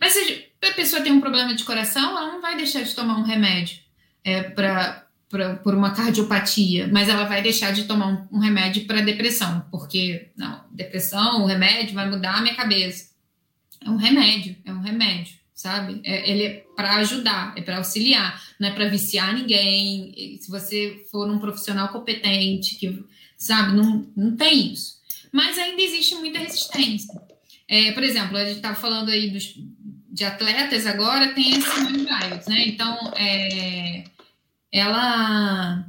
Mas se a pessoa tem um problema de coração, ela não vai deixar de tomar um remédio é, pra, por uma cardiopatia, mas ela vai deixar de tomar um, um remédio para depressão, porque, não, depressão, o remédio vai mudar a minha cabeça. É um remédio, é um remédio sabe? É, ele é para ajudar, é para auxiliar, não é para viciar ninguém. Se você for um profissional competente, que sabe, não, não tem isso. Mas ainda existe muita resistência. É, por exemplo, a gente estava falando aí dos, de atletas agora, tem esse Simone Biles, né? Então, é, ela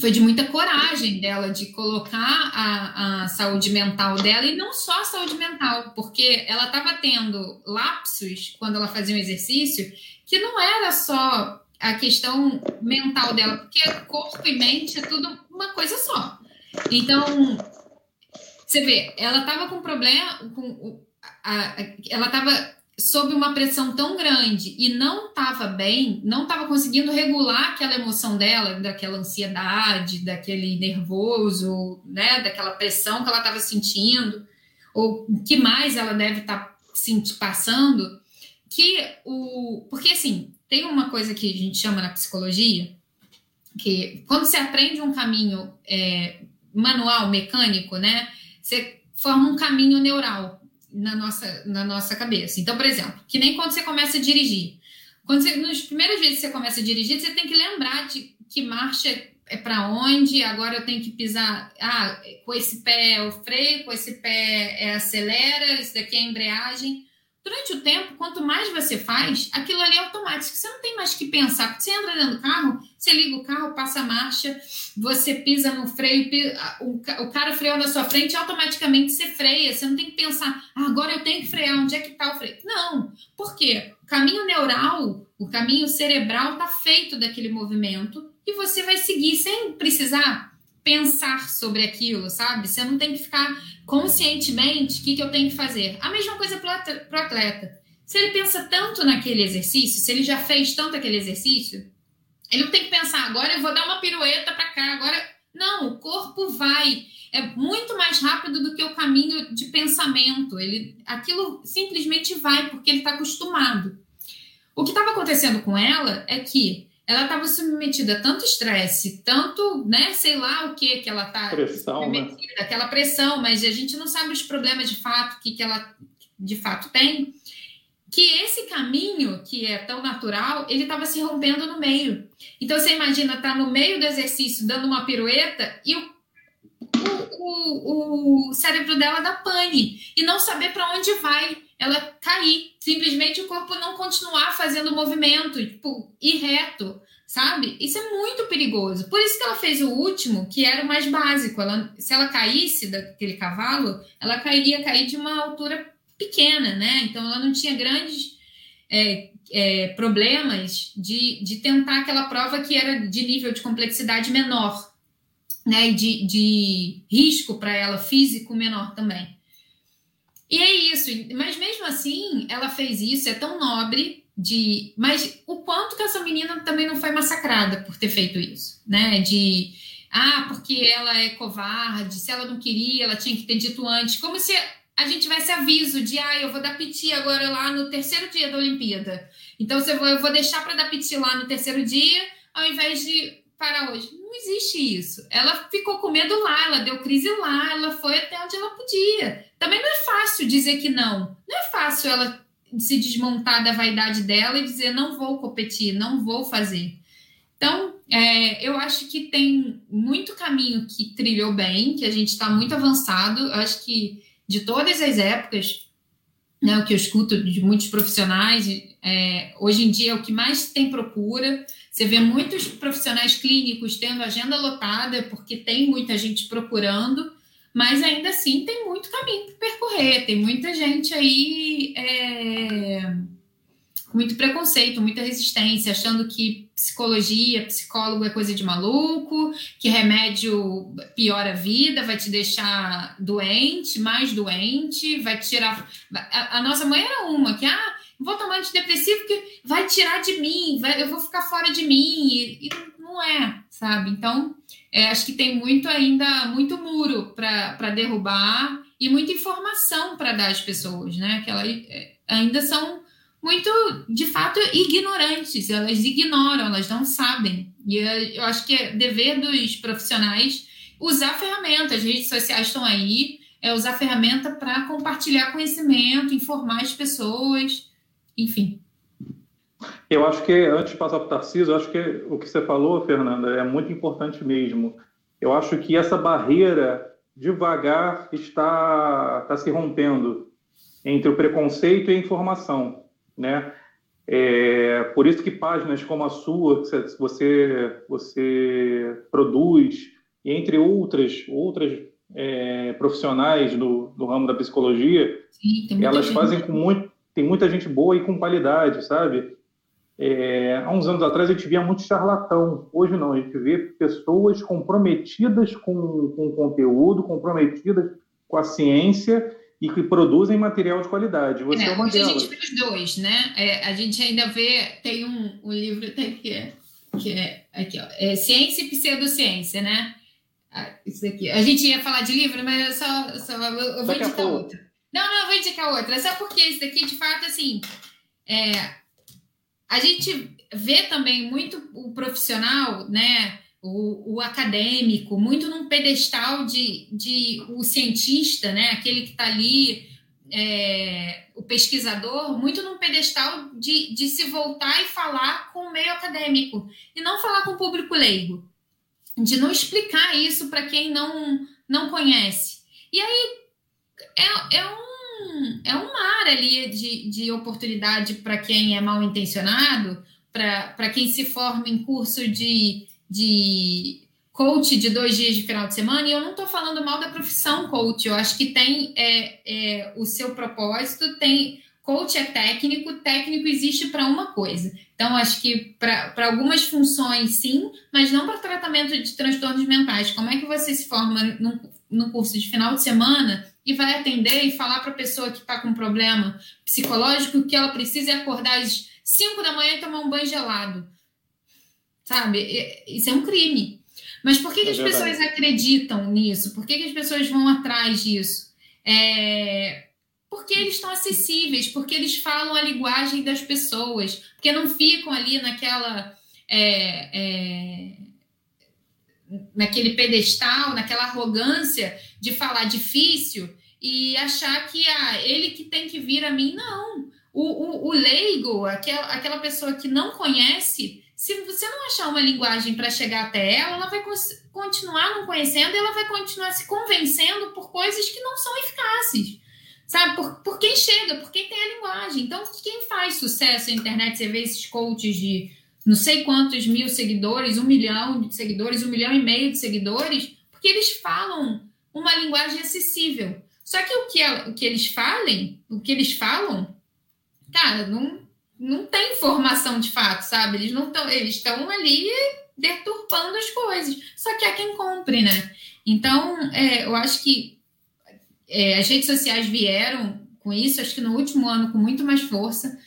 foi de muita coragem dela de colocar a, a saúde mental dela e não só a saúde mental, porque ela estava tendo lapsos quando ela fazia um exercício que não era só a questão mental dela, porque corpo e mente é tudo uma coisa só. Então, você vê, ela estava com problema, com, a, ela estava sob uma pressão tão grande e não estava bem, não estava conseguindo regular aquela emoção dela, daquela ansiedade, daquele nervoso, né, daquela pressão que ela estava sentindo, ou o que mais ela deve estar tá passando, que o. Porque assim, tem uma coisa que a gente chama na psicologia, que quando você aprende um caminho é, manual, mecânico, né, você forma um caminho neural na nossa, na nossa cabeça. Então, por exemplo, que nem quando você começa a dirigir. Quando você, nas primeiras vezes que você começa a dirigir, você tem que lembrar de que marcha é para onde, agora eu tenho que pisar, ah, com esse pé é o freio, com esse pé é acelera, isso daqui é embreagem. Durante o tempo, quanto mais você faz, aquilo ali é automático. Você não tem mais que pensar. Você entra dentro do carro, você liga o carro, passa a marcha, você pisa no freio, o cara freou na sua frente, automaticamente você freia. Você não tem que pensar, ah, agora eu tenho que frear, onde é que está o freio? Não. Por quê? O caminho neural, o caminho cerebral está feito daquele movimento e você vai seguir sem precisar pensar sobre aquilo, sabe? Você não tem que ficar conscientemente o que, que eu tenho que fazer. A mesma coisa para o atleta. Se ele pensa tanto naquele exercício, se ele já fez tanto aquele exercício, ele não tem que pensar, agora eu vou dar uma pirueta para cá, agora. Não, o corpo vai. É muito mais rápido do que o caminho de pensamento. Ele, aquilo simplesmente vai, porque ele está acostumado. O que estava acontecendo com ela é que ela estava submetida a tanto estresse, tanto, né, sei lá o que que ela está submetida, né? aquela pressão, mas a gente não sabe os problemas de fato que, que ela de fato tem, que esse caminho que é tão natural, ele estava se rompendo no meio. Então você imagina estar tá no meio do exercício dando uma pirueta e o, o, o cérebro dela dá pane e não saber para onde vai ela cair, simplesmente o corpo não continuar fazendo movimento, tipo, ir reto, sabe? Isso é muito perigoso. Por isso que ela fez o último, que era o mais básico. Ela, se ela caísse daquele cavalo, ela cairia cair de uma altura pequena, né? Então ela não tinha grandes é, é, problemas de, de tentar aquela prova que era de nível de complexidade menor, né? E de, de risco para ela físico menor também. E é isso. Mas mesmo assim, ela fez isso, é tão nobre de. Mas o quanto que essa menina também não foi massacrada por ter feito isso, né? De. Ah, porque ela é covarde, se ela não queria, ela tinha que ter dito antes. Como se a gente tivesse aviso de, ah, eu vou dar piti agora lá no terceiro dia da Olimpíada. Então, eu vou deixar para dar piti lá no terceiro dia, ao invés de parar hoje. Não existe isso. Ela ficou com medo lá, ela deu crise lá, ela foi até onde ela podia. Também não é fácil dizer que não. Não é fácil ela se desmontar da vaidade dela e dizer não vou competir, não vou fazer. Então, é, eu acho que tem muito caminho que trilhou bem, que a gente está muito avançado. Eu acho que de todas as épocas, né, o que eu escuto de muitos profissionais, é, hoje em dia é o que mais tem procura. Você vê muitos profissionais clínicos tendo agenda lotada, porque tem muita gente procurando, mas ainda assim tem muito caminho para percorrer, tem muita gente aí é, com muito preconceito, muita resistência, achando que psicologia, psicólogo é coisa de maluco, que remédio piora a vida, vai te deixar doente, mais doente, vai tirar. A, a nossa mãe era uma que, ah, vou tomar antidepressivo porque vai tirar de mim, vai, eu vou ficar fora de mim, e, e não é, sabe? Então, é, acho que tem muito ainda, muito muro para derrubar e muita informação para dar às pessoas, né? Que elas é, ainda são muito, de fato, ignorantes, elas ignoram, elas não sabem. E eu acho que é dever dos profissionais usar ferramentas, as redes sociais estão aí, é usar ferramenta para compartilhar conhecimento, informar as pessoas, enfim. Eu acho que, antes de passar para o Tarcísio, eu acho que o que você falou, Fernanda, é muito importante mesmo. Eu acho que essa barreira, devagar, está, está se rompendo entre o preconceito e a informação né? É, por isso que páginas como a sua, que você, você produz, e entre outras, outras é, profissionais do, do ramo da psicologia, Sim, elas fazem com muito, tem muita gente boa e com qualidade, sabe? É, há uns anos atrás a gente via muito charlatão, hoje não, a gente vê pessoas comprometidas com, com o conteúdo, comprometidas com a ciência e que produzem material de qualidade. Você é, é uma delas. A gente vê os dois, né? É, a gente ainda vê, tem um, um livro até que é, que é aqui, ó, é Ciência e Pseudociência, né? Ah, isso daqui. A gente ia falar de livro, mas eu só, só eu, eu vou indicar outra. Não, não, vou indicar outra. Só porque esse daqui, de fato, assim, é, a gente vê também muito o profissional, né? o, o, acadêmico, muito num pedestal de, de o cientista, né? Aquele que está ali, é, o pesquisador, muito num pedestal de, de se voltar e falar com o meio acadêmico e não falar com o público leigo, de não explicar isso para quem não, não conhece. E aí é, é um, é um mar ali de, de oportunidade para quem é mal intencionado, para quem se forma em curso de de coach de dois dias de final de semana, e eu não estou falando mal da profissão coach, eu acho que tem é, é, o seu propósito, tem. Coach é técnico, técnico existe para uma coisa. Então, acho que para algumas funções, sim, mas não para tratamento de transtornos mentais. Como é que você se forma num curso de final de semana e vai atender e falar para a pessoa que está com um problema psicológico que ela precisa acordar às 5 da manhã e tomar um banho gelado? sabe? Isso é um crime. Mas por que, que é as pessoas acreditam nisso? Por que, que as pessoas vão atrás disso? É... Porque eles estão acessíveis, porque eles falam a linguagem das pessoas, porque não ficam ali naquela. É, é, naquele pedestal, naquela arrogância de falar difícil e achar que ah, ele que tem que vir a mim. Não. O, o, o leigo, aquela, aquela pessoa que não conhece, se você não achar uma linguagem para chegar até ela, ela vai continuar não conhecendo e ela vai continuar se convencendo por coisas que não são eficazes. Sabe? Por, por quem chega, por quem tem a linguagem. Então, quem faz sucesso na internet, você vê esses coaches de não sei quantos mil seguidores, um milhão de seguidores, um milhão e meio de seguidores, porque eles falam uma linguagem acessível. Só que o que, o que eles falem, o que eles falam, cara, não, não tem informação de fato, sabe? Eles não estão, eles estão ali deturpando as coisas. Só que há quem compre, né? Então, é, eu acho que é, as redes sociais vieram com isso, acho que no último ano com muito mais força.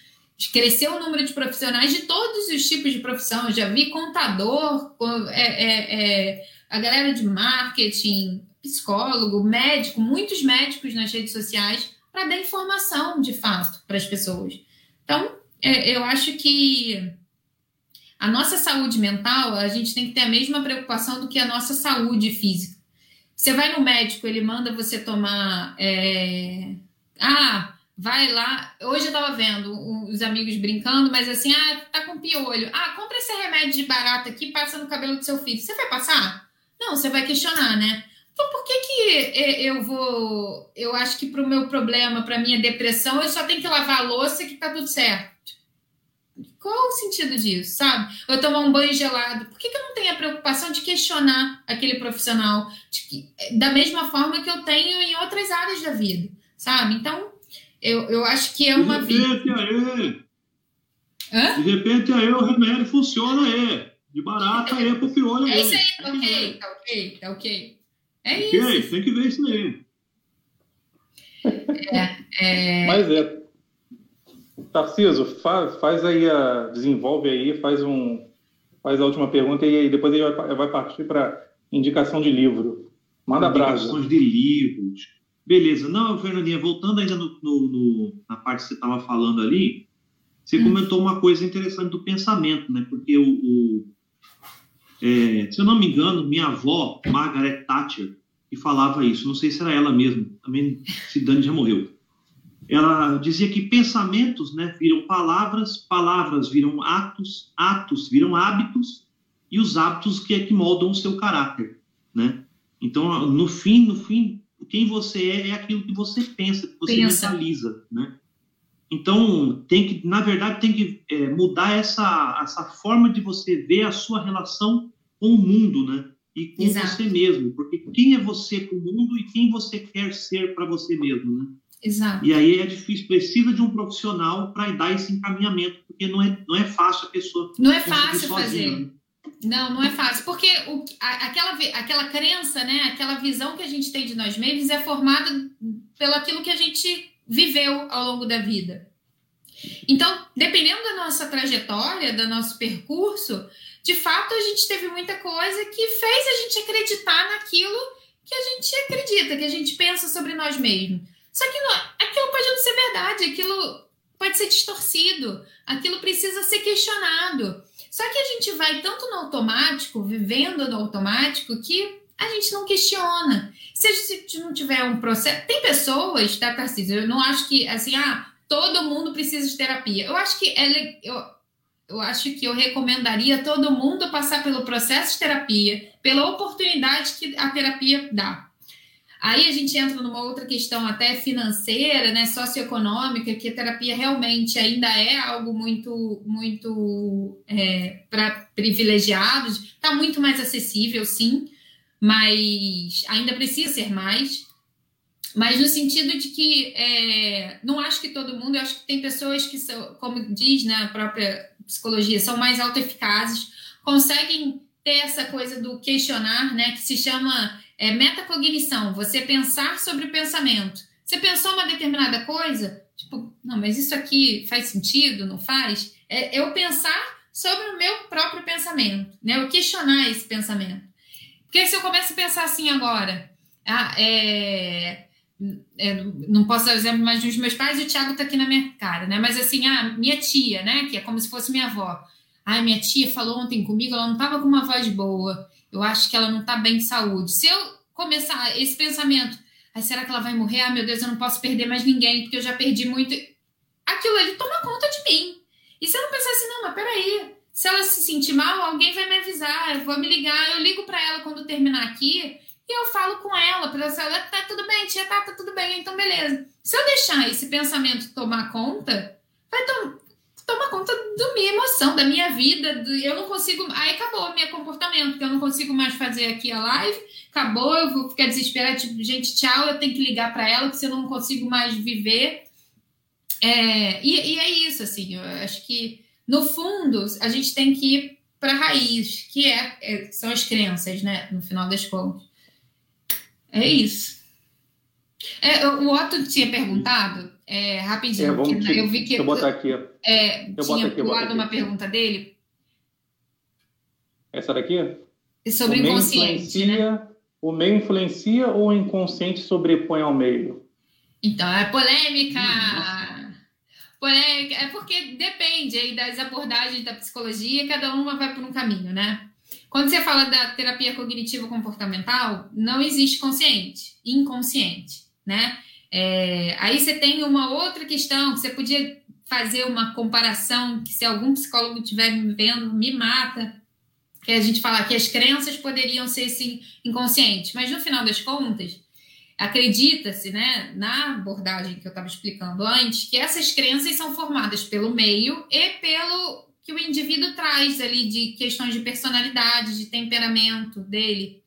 Cresceu o número de profissionais de todos os tipos de profissão. Eu já vi contador, é, é, é, a galera de marketing, psicólogo, médico, muitos médicos nas redes sociais para dar informação de fato para as pessoas. Então, é, eu acho que a nossa saúde mental, a gente tem que ter a mesma preocupação do que a nossa saúde física. Você vai no médico, ele manda você tomar. É... Ah, vai lá. Hoje eu tava vendo os amigos brincando, mas assim, ah, tá com piolho. Ah, compra esse remédio de barata aqui, passa no cabelo do seu filho. Você vai passar? Não, você vai questionar, né? Então, por que, que eu vou. Eu acho que para o meu problema, para minha depressão, eu só tenho que lavar a louça que tá tudo certo. Qual o sentido disso, sabe? Eu tomar um banho gelado. Por que, que eu não tenho a preocupação de questionar aquele profissional que, da mesma forma que eu tenho em outras áreas da vida, sabe? Então, eu, eu acho que é uma De repente, aí. Hã? De repente, aí o remédio funciona aí. De barata aí pro piolho. É isso aí, tá ok, tá ok, tá ok. É okay, isso. tem que ver isso aí. É, é... Mas é, Tarciso, faz, faz aí a. desenvolve aí, faz um. Faz a última pergunta e aí depois ele vai, vai partir para indicação de livro. Manda abraço. Indicações de livros. Beleza. Não, Fernandinha, voltando ainda no, no, no na parte que você estava falando ali, você hum. comentou uma coisa interessante do pensamento, né? Porque o. o é, se eu não me engano, minha avó, Margaret Thatcher, que falava isso, não sei se era ela mesma, também se Dani já morreu ela dizia que pensamentos né, viram palavras, palavras viram atos, atos viram hábitos, e os hábitos que é que moldam o seu caráter, né? Então, no fim, no fim, quem você é é aquilo que você pensa, que você pensa. mentaliza, né? Então, tem que, na verdade, tem que é, mudar essa, essa forma de você ver a sua relação com o mundo, né? E com Exato. você mesmo, porque quem é você para o mundo e quem você quer ser para você mesmo, né? Exato. E aí é difícil, precisa de um profissional para dar esse encaminhamento, porque não é, não é fácil a pessoa. Não é fácil fazer. Né? Não, não é fácil, porque o, a, aquela, aquela crença, né, aquela visão que a gente tem de nós mesmos é formada pelo aquilo que a gente viveu ao longo da vida. Então, dependendo da nossa trajetória, do nosso percurso, de fato a gente teve muita coisa que fez a gente acreditar naquilo que a gente acredita, que a gente pensa sobre nós mesmos. Só que não, aquilo pode não ser verdade, aquilo pode ser distorcido, aquilo precisa ser questionado. Só que a gente vai tanto no automático, vivendo no automático, que a gente não questiona. Se a gente não tiver um processo. Tem pessoas, tá, Tarcísio? Eu não acho que, assim, ah, todo mundo precisa de terapia. Eu acho que é, eu, eu acho que eu recomendaria todo mundo passar pelo processo de terapia, pela oportunidade que a terapia dá. Aí a gente entra numa outra questão até financeira, né, socioeconômica, que a terapia realmente ainda é algo muito, muito é, para privilegiados. Está muito mais acessível, sim, mas ainda precisa ser mais. Mas no sentido de que é, não acho que todo mundo, eu acho que tem pessoas que são, como diz na né, própria psicologia, são mais autoeficazes, conseguem ter essa coisa do questionar, né, que se chama é, metacognição, você pensar sobre o pensamento. Você pensou uma determinada coisa, tipo, não, mas isso aqui faz sentido, não faz? É eu pensar sobre o meu próprio pensamento, né, eu questionar esse pensamento. Porque se eu começo a pensar assim agora, ah, é, é, não posso dar exemplo mais dos meus pais, o Thiago está aqui na minha cara, né? Mas assim, ah, minha tia, né? Que é como se fosse minha avó. Ai, minha tia falou ontem comigo, ela não estava com uma voz boa. Eu acho que ela não está bem de saúde. Se eu começar esse pensamento, ai, será que ela vai morrer? Ah, meu Deus, eu não posso perder mais ninguém, porque eu já perdi muito. Aquilo ali toma conta de mim. E se eu não pensar assim, não, mas peraí, se ela se sentir mal, alguém vai me avisar, eu vou me ligar, eu ligo para ela quando terminar aqui e eu falo com ela, para ela, tá tudo bem, tia, tá, tá tudo bem, então beleza. Se eu deixar esse pensamento tomar conta, vai to tomar conta da minha emoção, da minha vida, do, eu não consigo, aí acabou o meu comportamento, porque eu não consigo mais fazer aqui a live, acabou, eu vou ficar desesperada, tipo, gente, tchau, eu tenho que ligar para ela, porque eu não consigo mais viver. É, e, e é isso, assim, eu acho que, no fundo, a gente tem que ir para a raiz, que é, é, são as crenças, né, no final das contas. É isso. É, o Otto tinha perguntado, é, rapidinho, é, te, eu vi que. Deixa eu botar aqui. É, eu tinha pulado uma pergunta dele. Essa daqui? Sobre o inconsciente. Né? O meio influencia ou o inconsciente sobrepõe ao meio? Então, é polêmica! polêmica. É porque depende aí das abordagens da psicologia, cada uma vai por um caminho, né? Quando você fala da terapia cognitivo comportamental, não existe consciente, inconsciente, né? É, aí você tem uma outra questão que você podia fazer uma comparação que se algum psicólogo estiver me vendo, me mata, que a gente fala que as crenças poderiam ser sim inconscientes, mas no final das contas, acredita-se, né, na abordagem que eu estava explicando antes, que essas crenças são formadas pelo meio e pelo que o indivíduo traz ali de questões de personalidade, de temperamento dele.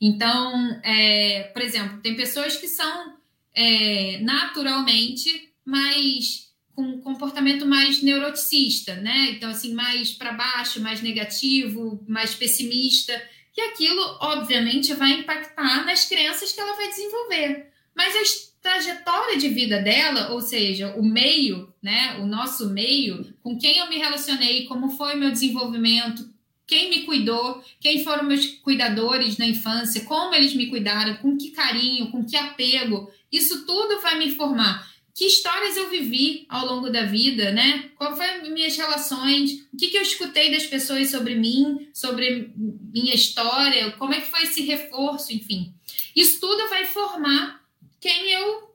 Então, é, por exemplo, tem pessoas que são é, naturalmente mais com um comportamento mais neuroticista, né? Então, assim, mais para baixo, mais negativo, mais pessimista. E aquilo, obviamente, vai impactar nas crenças que ela vai desenvolver. Mas as trajetória de vida dela, ou seja, o meio, né, o nosso meio, com quem eu me relacionei, como foi meu desenvolvimento, quem me cuidou, quem foram meus cuidadores na infância, como eles me cuidaram, com que carinho, com que apego, isso tudo vai me formar. Que histórias eu vivi ao longo da vida, né? Qual foram minhas relações? O que, que eu escutei das pessoas sobre mim, sobre minha história? Como é que foi esse reforço, enfim. Isso tudo vai formar quem eu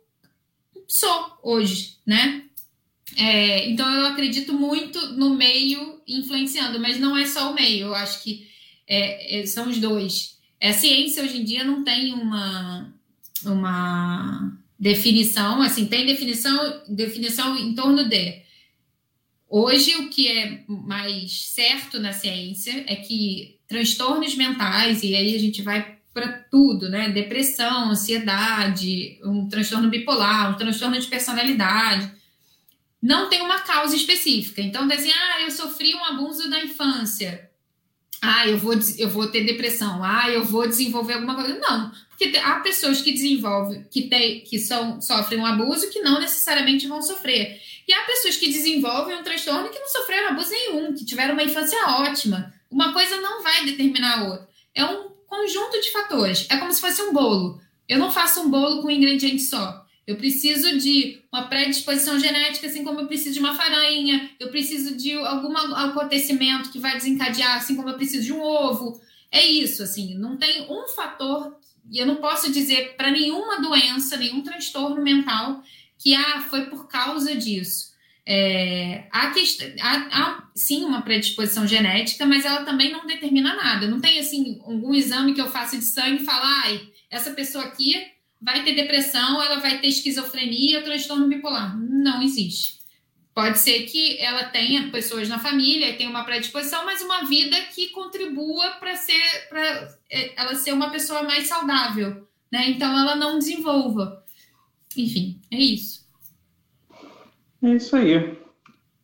sou hoje, né? É, então eu acredito muito no meio influenciando, mas não é só o meio, eu acho que é, é, são os dois. A ciência hoje em dia não tem uma, uma definição, assim, tem definição, definição em torno de. Hoje, o que é mais certo na ciência é que transtornos mentais, e aí a gente vai para tudo, né? Depressão, ansiedade, um transtorno bipolar, um transtorno de personalidade. Não tem uma causa específica. Então, dizem, ah, eu sofri um abuso na infância. ah, eu vou, eu vou ter depressão, ah, eu vou desenvolver alguma coisa. Não, porque há pessoas que desenvolvem, que, tem, que são, sofrem um abuso que não necessariamente vão sofrer. E há pessoas que desenvolvem um transtorno que não sofreram abuso nenhum, que tiveram uma infância ótima. Uma coisa não vai determinar a outra. É um conjunto de fatores. É como se fosse um bolo. Eu não faço um bolo com um ingrediente só. Eu preciso de uma predisposição genética, assim como eu preciso de uma farinha, eu preciso de algum acontecimento que vai desencadear, assim como eu preciso de um ovo. É isso, assim, não tem um fator, e eu não posso dizer para nenhuma doença, nenhum transtorno mental, que ah, foi por causa disso. É, há, há, há, sim uma predisposição genética, mas ela também não determina nada. Não tem assim algum exame que eu faça de sangue e falar, ai, essa pessoa aqui vai ter depressão, ela vai ter esquizofrenia, transtorno bipolar. Não existe. Pode ser que ela tenha pessoas na família, tenha uma predisposição, mas uma vida que contribua para ser para é, ela ser uma pessoa mais saudável, né? Então ela não desenvolva. Enfim, é isso. É isso aí.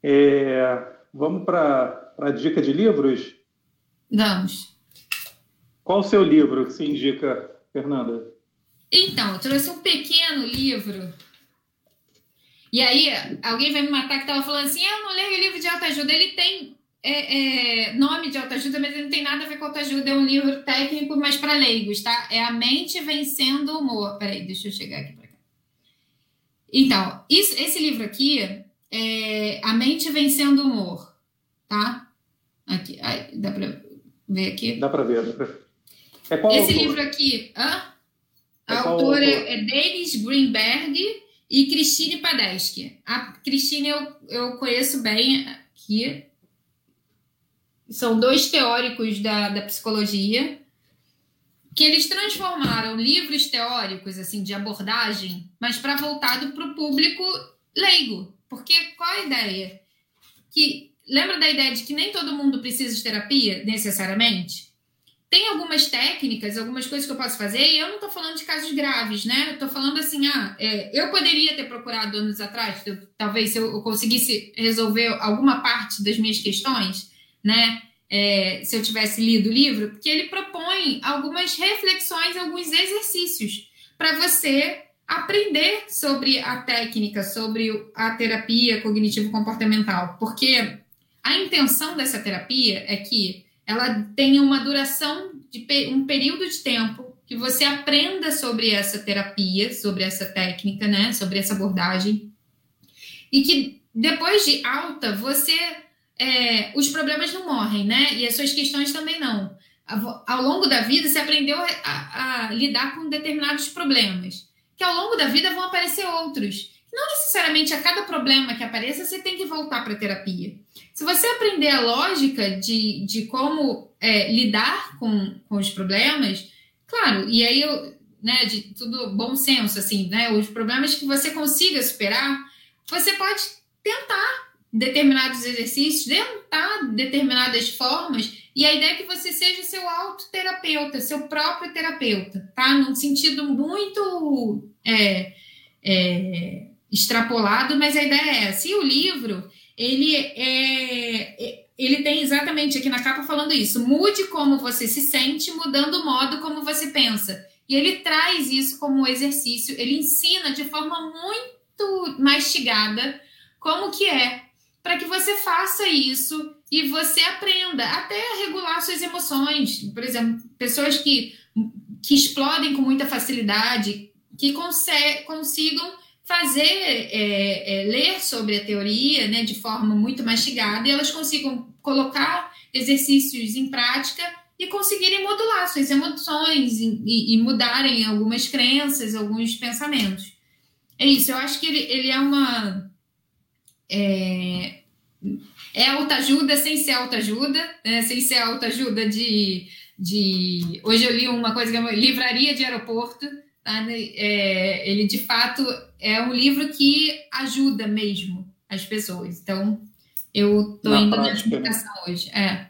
É, vamos para a dica de livros? Vamos. Qual o seu livro que você indica, Fernanda? Então, eu trouxe um pequeno livro. E aí, alguém vai me matar que estava falando assim: ah, eu não leio livro de autoajuda. Ele tem é, é, nome de autoajuda, mas ele não tem nada a ver com autoajuda. É um livro técnico, mas para leigos, tá? É A Mente Vencendo o Humor. Peraí, deixa eu chegar aqui para cá. Então, isso, esse livro aqui é A Mente Vencendo o Humor, tá? Aqui, aí, dá para ver aqui? Dá para ver, dá pra ver. É qual esse livro aqui. Hã? A autora é, é Dennis Greenberg e Christine Padeschi. A Christine eu, eu conheço bem aqui. São dois teóricos da, da psicologia que eles transformaram livros teóricos assim de abordagem, mas para voltado para o público leigo. Porque qual a ideia? Que lembra da ideia de que nem todo mundo precisa de terapia necessariamente? Tem algumas técnicas, algumas coisas que eu posso fazer, e eu não estou falando de casos graves, né? Estou falando assim, ah, é, eu poderia ter procurado anos atrás, eu, talvez se eu conseguisse resolver alguma parte das minhas questões, né? É, se eu tivesse lido o livro, porque ele propõe algumas reflexões, alguns exercícios para você aprender sobre a técnica, sobre a terapia cognitivo-comportamental, porque a intenção dessa terapia é que ela tenha uma duração de um período de tempo que você aprenda sobre essa terapia, sobre essa técnica, né, sobre essa abordagem, e que depois de alta você é, os problemas não morrem, né? E as suas questões também não. Ao longo da vida, você aprendeu a, a lidar com determinados problemas, que ao longo da vida vão aparecer outros. Não necessariamente a cada problema que apareça você tem que voltar para a terapia. Se você aprender a lógica de, de como é, lidar com, com os problemas, claro, e aí eu, né, de tudo bom senso, assim, né, os problemas que você consiga superar, você pode tentar determinados exercícios, tentar determinadas formas, e a ideia é que você seja seu autoterapeuta, seu próprio terapeuta, tá? Num sentido muito é, é, extrapolado, mas a ideia é essa. E o livro, ele é, é, ele tem exatamente aqui na capa falando isso. Mude como você se sente, mudando o modo como você pensa. E ele traz isso como exercício, ele ensina de forma muito mastigada como que é, para que você faça isso e você aprenda até a regular suas emoções. Por exemplo, pessoas que, que explodem com muita facilidade, que consigam fazer, é, é, ler sobre a teoria né, de forma muito mastigada e elas consigam colocar exercícios em prática e conseguirem modular suas emoções e, e, mudarem algumas crenças, alguns pensamentos. É isso, eu acho que ele, ele é uma. É, é autoajuda sem ser autoajuda, né, sem ser autoajuda de, de. Hoje eu li uma coisa que é uma livraria de aeroporto. Tá? É, ele de fato é um livro que ajuda mesmo as pessoas. Então, eu estou indo prática, na explicação né? hoje. É.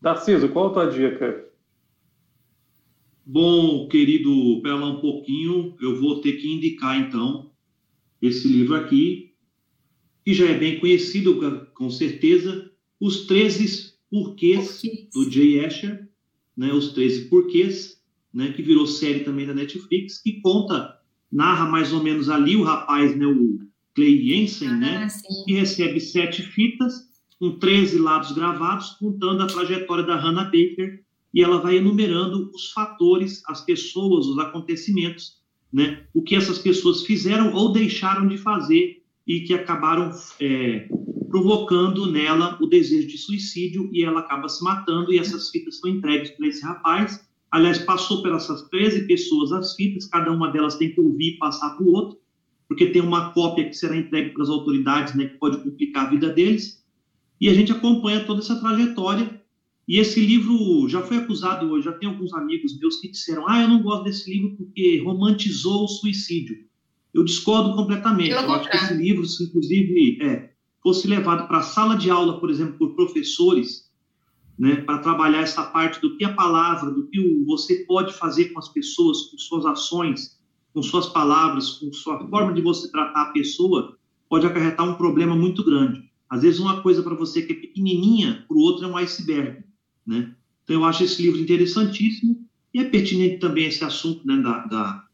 Tarciso, qual a tua dica? Bom, querido, para um pouquinho, eu vou ter que indicar então esse livro aqui, que já é bem conhecido, com certeza, Os 13 porquês, porquês. do Jay Asher, né, os 13 porquês, né, que virou série também da Netflix, que conta, narra mais ou menos ali o rapaz, né, o Clay Jensen, ah, né, que recebe sete fitas com 13 lados gravados, contando a trajetória da Hannah Baker, e ela vai enumerando os fatores, as pessoas, os acontecimentos, né, o que essas pessoas fizeram ou deixaram de fazer e que acabaram é, provocando nela o desejo de suicídio e ela acaba se matando e essas fitas são entregues para esse rapaz. Aliás, passou por essas 13 pessoas as fitas, cada uma delas tem que ouvir e passar para o outro, porque tem uma cópia que será entregue para as autoridades, né, que pode complicar a vida deles. E a gente acompanha toda essa trajetória. E esse livro já foi acusado hoje, já tem alguns amigos meus que disseram: "Ah, eu não gosto desse livro porque romantizou o suicídio". Eu discordo completamente. Eu, eu acho que esse livro, inclusive, é, fosse levado para a sala de aula, por exemplo, por professores, né, para trabalhar essa parte do que a palavra, do que você pode fazer com as pessoas, com suas ações, com suas palavras, com sua forma de você tratar a pessoa, pode acarretar um problema muito grande. Às vezes, uma coisa para você que é pequenininha, para o outro é um iceberg, né? Então, eu acho esse livro interessantíssimo e é pertinente também esse assunto né, da, da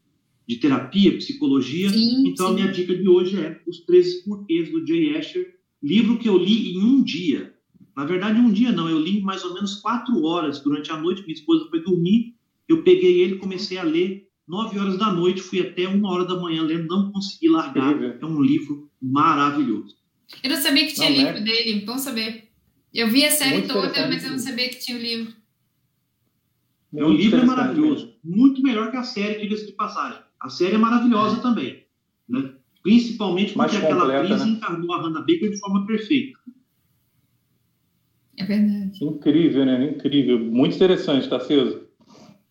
de terapia, psicologia. Sim, então, sim. a minha dica de hoje é Os 13 Porquês, do Jay Asher, Livro que eu li em um dia. Na verdade, um dia não, eu li mais ou menos quatro horas durante a noite. Minha esposa foi dormir, eu peguei ele, comecei a ler. Nove horas da noite, fui até uma hora da manhã lendo, não consegui largar. É um livro maravilhoso. Eu não sabia que tinha não, livro é. dele, bom saber. Eu vi a série muito toda, mas eu não sabia que tinha o livro. É um livro maravilhoso, muito melhor que a série, diga-se de passagem. A série é maravilhosa é. também. Né? Principalmente porque completa, aquela atriz né? encarnou a Hannah Baker de forma perfeita. É verdade. Incrível, né? Incrível. Muito interessante, Tarcísio.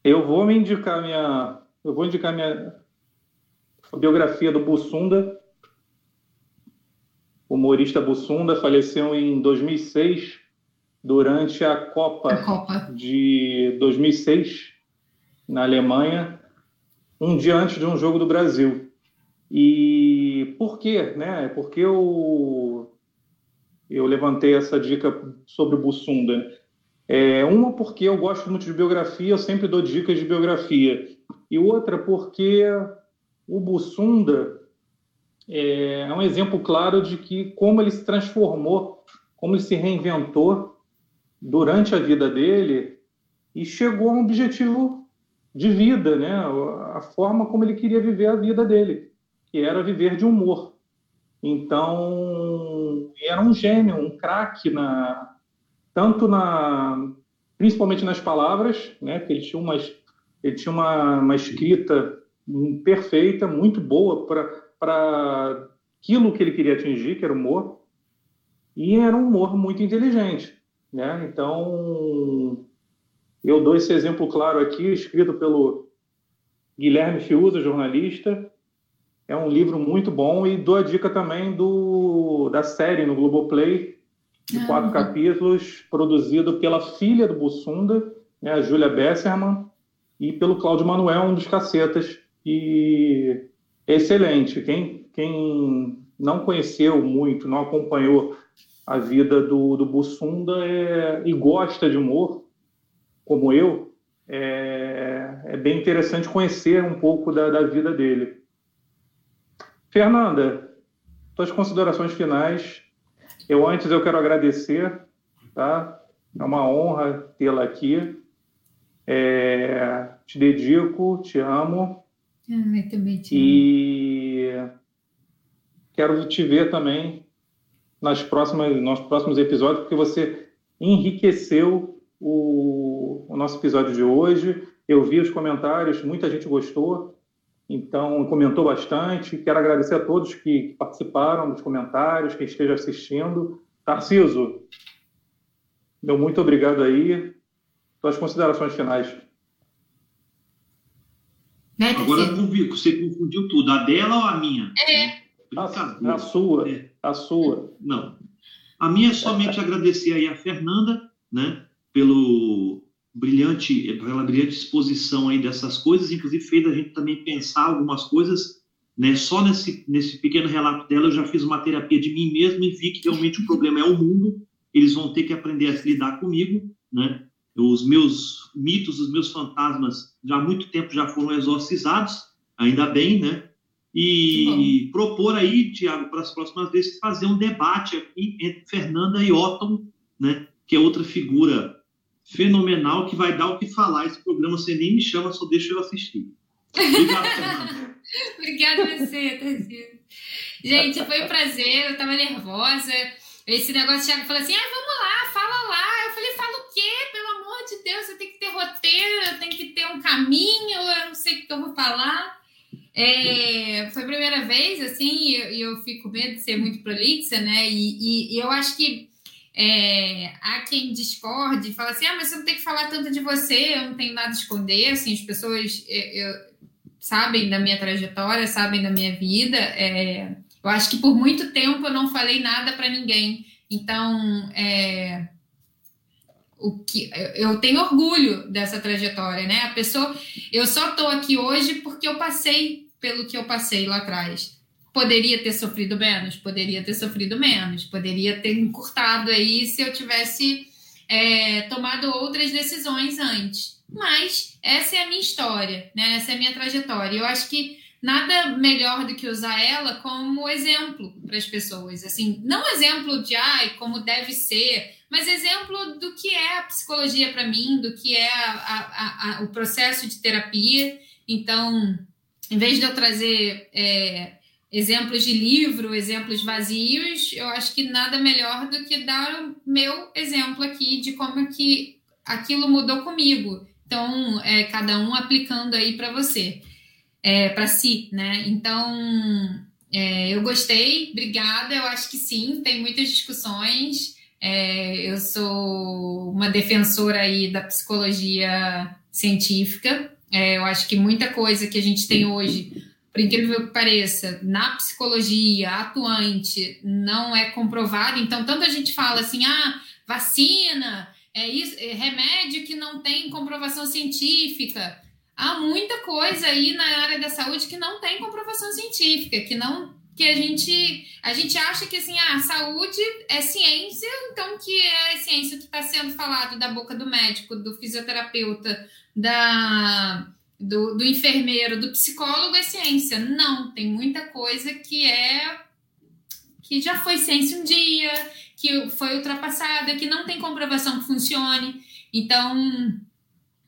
Eu vou me indicar minha. Eu vou indicar minha biografia do Bussunda. O humorista Bussunda faleceu em 2006, durante a Copa, a Copa de 2006, na Alemanha, um dia antes de um jogo do Brasil. E por quê? Né? Porque eu, eu levantei essa dica sobre o Bussunda. É, uma, porque eu gosto muito de biografia, eu sempre dou dicas de biografia. E outra, porque o Bussunda é, é um exemplo claro de que como ele se transformou, como ele se reinventou durante a vida dele e chegou a um objetivo de vida, né? A forma como ele queria viver a vida dele que era viver de humor. Então, era um gênio, um craque na tanto na principalmente nas palavras, né, que ele tinha uma ele tinha uma, uma escrita perfeita, muito boa para aquilo que ele queria atingir, que era humor, e era um humor muito inteligente, né? Então, eu dou esse exemplo claro aqui, escrito pelo Guilherme Fiuza, jornalista, é um livro muito bom e dou a dica também do, da série no Globoplay, de ah, quatro uhum. capítulos, produzido pela filha do Bussunda, né, a Júlia Besserman, e pelo Cláudio Manuel, um dos cacetas. E é excelente. Quem, quem não conheceu muito, não acompanhou a vida do, do Bussunda é, e gosta de humor, como eu, é, é bem interessante conhecer um pouco da, da vida dele. Fernanda, suas considerações finais. Eu antes eu quero agradecer, tá? É uma honra tê-la aqui. É, te dedico, te amo. Ah, também te amo. E quero te ver também nas próximas, nos próximos episódios, porque você enriqueceu o, o nosso episódio de hoje. Eu vi os comentários, muita gente gostou. Então, comentou bastante. Quero agradecer a todos que participaram dos comentários, quem esteja assistindo. Tarciso, meu muito obrigado aí. Suas considerações finais. Né, Agora você confundiu tudo, a dela ou a minha? É. A, a, sua, é. a sua. Não. A minha é somente agradecer aí a Fernanda, né, pelo brilhante, pela brilhante exposição aí dessas coisas, inclusive fez a gente também pensar algumas coisas, né? Só nesse, nesse pequeno relato dela eu já fiz uma terapia de mim mesmo e vi que realmente o problema é o mundo eles vão ter que aprender a se lidar comigo, né? Os meus mitos, os meus fantasmas, já há muito tempo já foram exorcizados, ainda bem, né? E propor aí, Tiago, para as próximas vezes, fazer um debate aqui entre Fernanda e Otton, né? Que é outra figura fenomenal que vai dar o que falar. Esse programa você nem me chama, só deixa eu assistir. Obrigado. Obrigada você, Tarcísio. Gente, foi um prazer, eu estava nervosa. Esse negócio, Thiago falou assim: ah, vamos lá, fala lá. Eu falei: fala o quê? Pelo amor de Deus, eu tenho que ter roteiro, eu tenho que ter um caminho, eu não sei o que eu vou falar. É, foi a primeira vez, assim, e eu, eu, fico com medo de ser muito prolixa, né? E, e, e eu acho que é, há quem discorde e fala assim: ah, mas você não tem que falar tanto de você, eu não tenho nada a esconder. Assim, as pessoas eu, eu, sabem da minha trajetória, sabem da minha vida. É, eu acho que por muito tempo eu não falei nada para ninguém. Então, é, o que eu tenho orgulho dessa trajetória, né? A pessoa, eu só tô aqui hoje porque eu passei pelo que eu passei lá atrás. Poderia ter sofrido menos, poderia ter sofrido menos, poderia ter encurtado aí se eu tivesse é, tomado outras decisões antes. Mas essa é a minha história, né? Essa é a minha trajetória. Eu acho que nada melhor do que usar ela como exemplo para as pessoas. Assim, não exemplo de ai, como deve ser, mas exemplo do que é a psicologia para mim, do que é a, a, a, o processo de terapia. Então, em vez de eu trazer é, exemplos de livro, exemplos vazios, eu acho que nada melhor do que dar o meu exemplo aqui de como que aquilo mudou comigo. Então, é, cada um aplicando aí para você é, para si, né? Então, é, eu gostei, obrigada. Eu acho que sim, tem muitas discussões. É, eu sou uma defensora aí da psicologia científica. É, eu acho que muita coisa que a gente tem hoje, por incrível que pareça, na psicologia atuante, não é comprovado. Então, tanto a gente fala assim, ah, vacina, é isso, é remédio que não tem comprovação científica há muita coisa aí na área da saúde que não tem comprovação científica, que não que a gente a gente acha que assim a saúde é ciência, então que é ciência que está sendo falado da boca do médico, do fisioterapeuta, da do, do enfermeiro, do psicólogo é ciência. Não, tem muita coisa que é que já foi ciência um dia, que foi ultrapassada, que não tem comprovação que funcione. Então,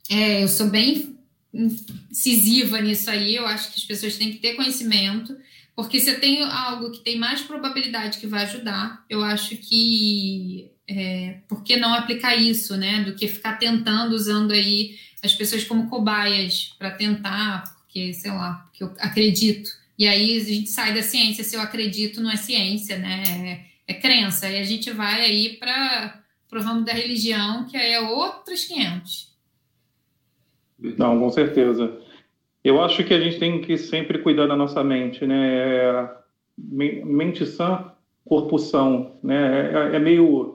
é, eu sou bem incisiva nisso aí. Eu acho que as pessoas têm que ter conhecimento, porque se tenho algo que tem mais probabilidade que vai ajudar, eu acho que é, por que não aplicar isso, né? Do que ficar tentando, usando aí as pessoas como cobaias para tentar, porque, sei lá, porque eu acredito. E aí a gente sai da ciência, se eu acredito não é ciência, né? É, é crença. E a gente vai aí para o ramo da religião, que aí é outros 500. Não, com certeza. Eu acho que a gente tem que sempre cuidar da nossa mente, né? É, mente sã, corpo são, né? É, é, meio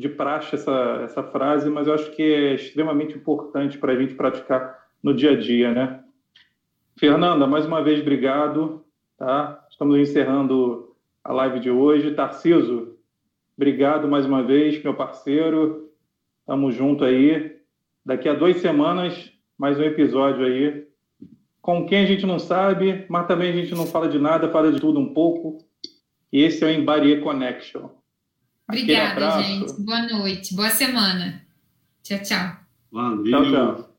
de praxe essa, essa frase, mas eu acho que é extremamente importante para a gente praticar no dia a dia, né? Fernanda, mais uma vez, obrigado, tá? Estamos encerrando a live de hoje. Tarciso, obrigado mais uma vez, meu parceiro. Tamo junto aí. Daqui a duas semanas mais um episódio aí. Com quem a gente não sabe, mas também a gente não fala de nada, fala de tudo um pouco. E esse é o Embarie Connection. Obrigada, gente. Boa noite. Boa semana. Tchau, tchau. Valeu. Tchau, tchau.